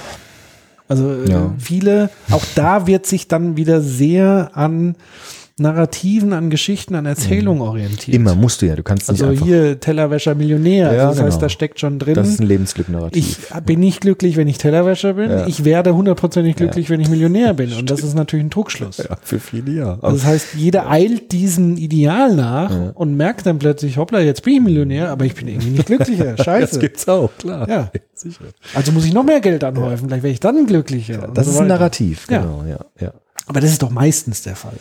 Also äh, Ja. viele, auch da wird sich dann wieder sehr an Narrativen, an Geschichten, an Erzählungen orientiert. immer musst du ja, du kannst Also nicht einfach. hier Tellerwäscher Millionär. Also Ja, das heißt, genau. da steckt schon drin. das ist ein ich Lebensglück-Narrativ. bin nicht glücklich, wenn ich Tellerwäscher bin. Ja. Ich werde hundertprozentig glücklich, wenn ich Millionär bin. Und das ist natürlich ein Trugschluss. Ja, für viele ja. Also das heißt, jeder eilt diesem Ideal nach Ja. und merkt dann plötzlich, hoppla, jetzt bin ich Millionär, aber ich bin irgendwie nicht glücklicher. das Scheiße. gibt's auch, klar. Ja. sicher. Also muss ich noch mehr Geld anhäufen, vielleicht werde ich dann glücklicher. Das so ist ein weiter. Narrativ, Ja. genau, ja, ja. Aber das ist doch meistens der Fall.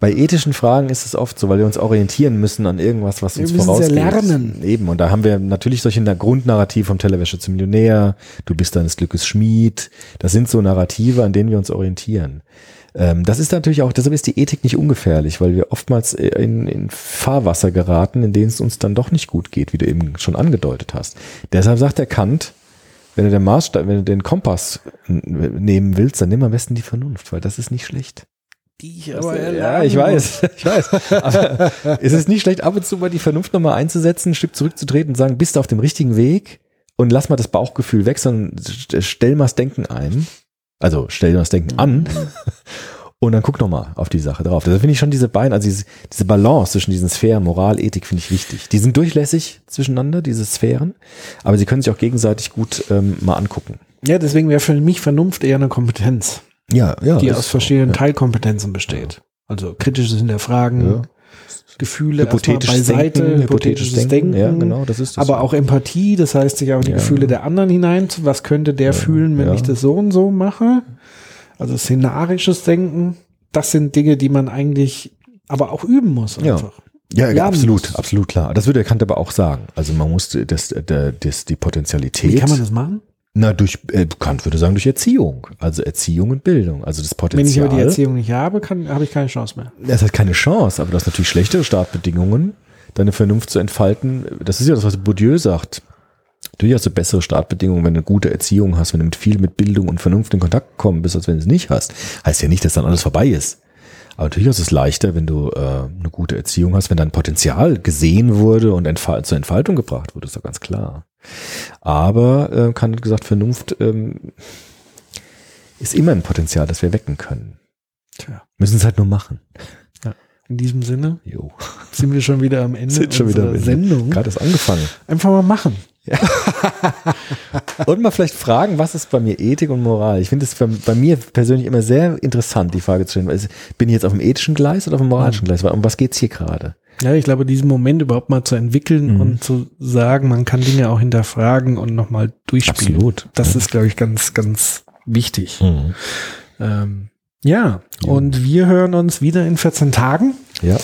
Bei ethischen Fragen ist es oft so, weil wir uns orientieren müssen an irgendwas, was Wir uns müssen es ja vorausgeht. lernen. Eben, und da haben wir natürlich solche Na- Grundnarrativ vom Tellerwäscher zum Millionär, du bist deines Glückes Schmied. Das sind so Narrative, an denen wir uns orientieren. Ähm, das ist natürlich auch, deshalb ist die Ethik nicht ungefährlich, weil wir oftmals in, in Fahrwasser geraten, in denen es uns dann doch nicht gut geht, wie du eben schon angedeutet hast. Deshalb sagt der Kant, wenn du den Maßstab, wenn du den Kompass nehmen willst, dann nimm am besten die Vernunft, weil das ist nicht schlecht. Die ich ja, ich weiß, ich weiß. Aber es ist nicht schlecht, ab und zu mal die Vernunft nochmal einzusetzen, ein Stück zurückzutreten und sagen, bist du auf dem richtigen Weg und lass mal das Bauchgefühl weg, sondern st- stell mal das Denken ein. Also stell mal das Denken an und dann guck nochmal auf die Sache drauf. Da finde ich schon diese beiden, also diese, diese Balance zwischen diesen Sphären, Moral, Ethik finde ich wichtig. Die sind durchlässig zwischeneinander, diese Sphären, aber sie können sich auch gegenseitig gut ähm, mal angucken. Ja, deswegen wäre für mich Vernunft eher eine Kompetenz, Ja, ja. die aus verschiedenen so, ja. Teilkompetenzen besteht. Also kritisches Hinterfragen, Ja. Gefühle erstmal Hypothetisches beiseite, Denken, hypothetisches Denken, Ja, genau, das ist das. aber auch Empathie, das heißt sich auch in die Ja. Gefühle der anderen hinein. Was könnte der fühlen, wenn ja. ich das so und so mache? Also szenarisches Denken, das sind Dinge, die man eigentlich aber auch üben muss Ja. einfach. Ja, ja, absolut, muss. absolut klar. Das würde der Kant aber auch sagen. Also man muss das, das, das die Potenzialität. Wie kann man das machen? Na, durch, äh, Kant würde sagen, durch Erziehung. Also Erziehung und Bildung. Also das Wenn ich Potenzial. aber die Erziehung nicht habe, kann, habe ich keine Chance mehr. Es hat keine Chance, aber du hast natürlich schlechtere Startbedingungen, deine Vernunft zu entfalten. Das ist ja das, was Bourdieu sagt. Natürlich hast du bessere Startbedingungen, wenn du eine gute Erziehung hast, wenn du mit viel mit Bildung und Vernunft in Kontakt gekommen bist, als wenn du es nicht hast. Heißt ja nicht, dass dann alles vorbei ist. Aber natürlich ist es leichter, wenn du äh, eine gute Erziehung hast, wenn dein Potenzial gesehen wurde und entfal zur Entfaltung gebracht wurde, ist doch ganz klar. Aber äh, kann gesagt, Vernunft ähm, ist immer ein Potenzial, das wir wecken können. Tja. Müssen es halt nur machen. In diesem Sinne Jo. sind wir schon wieder am Ende Sind schon wieder am Ende. Sendung. Gerade ist angefangen. Einfach mal machen. Und mal vielleicht fragen, was ist bei mir Ethik und Moral? Ich finde es bei, mir persönlich immer sehr interessant, die Frage zu stellen. weil Bin ich jetzt auf dem ethischen Gleis oder auf dem moralischen Gleis? Um was geht's hier gerade? Ja, ich glaube, diesen Moment überhaupt mal zu entwickeln Mhm. und zu sagen, man kann Dinge auch hinterfragen und nochmal durchspielen. Absolut. Das ist, glaube ich, ganz, ganz wichtig. Ähm, Ja, und wir hören uns wieder in 14 Tagen. Ja.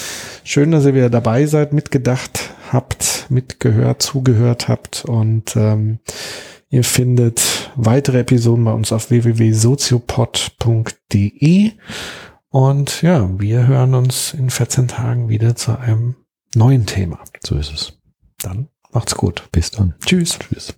Schön, dass ihr wieder dabei seid, mitgedacht habt, mitgehört, zugehört habt und ähm, ihr findet weitere Episoden bei uns auf www.soziopod.de und ja, wir hören uns in 14 Tagen wieder zu einem neuen Thema. So ist es. Dann macht's gut. Bis dann. Tschüss. Tschüss.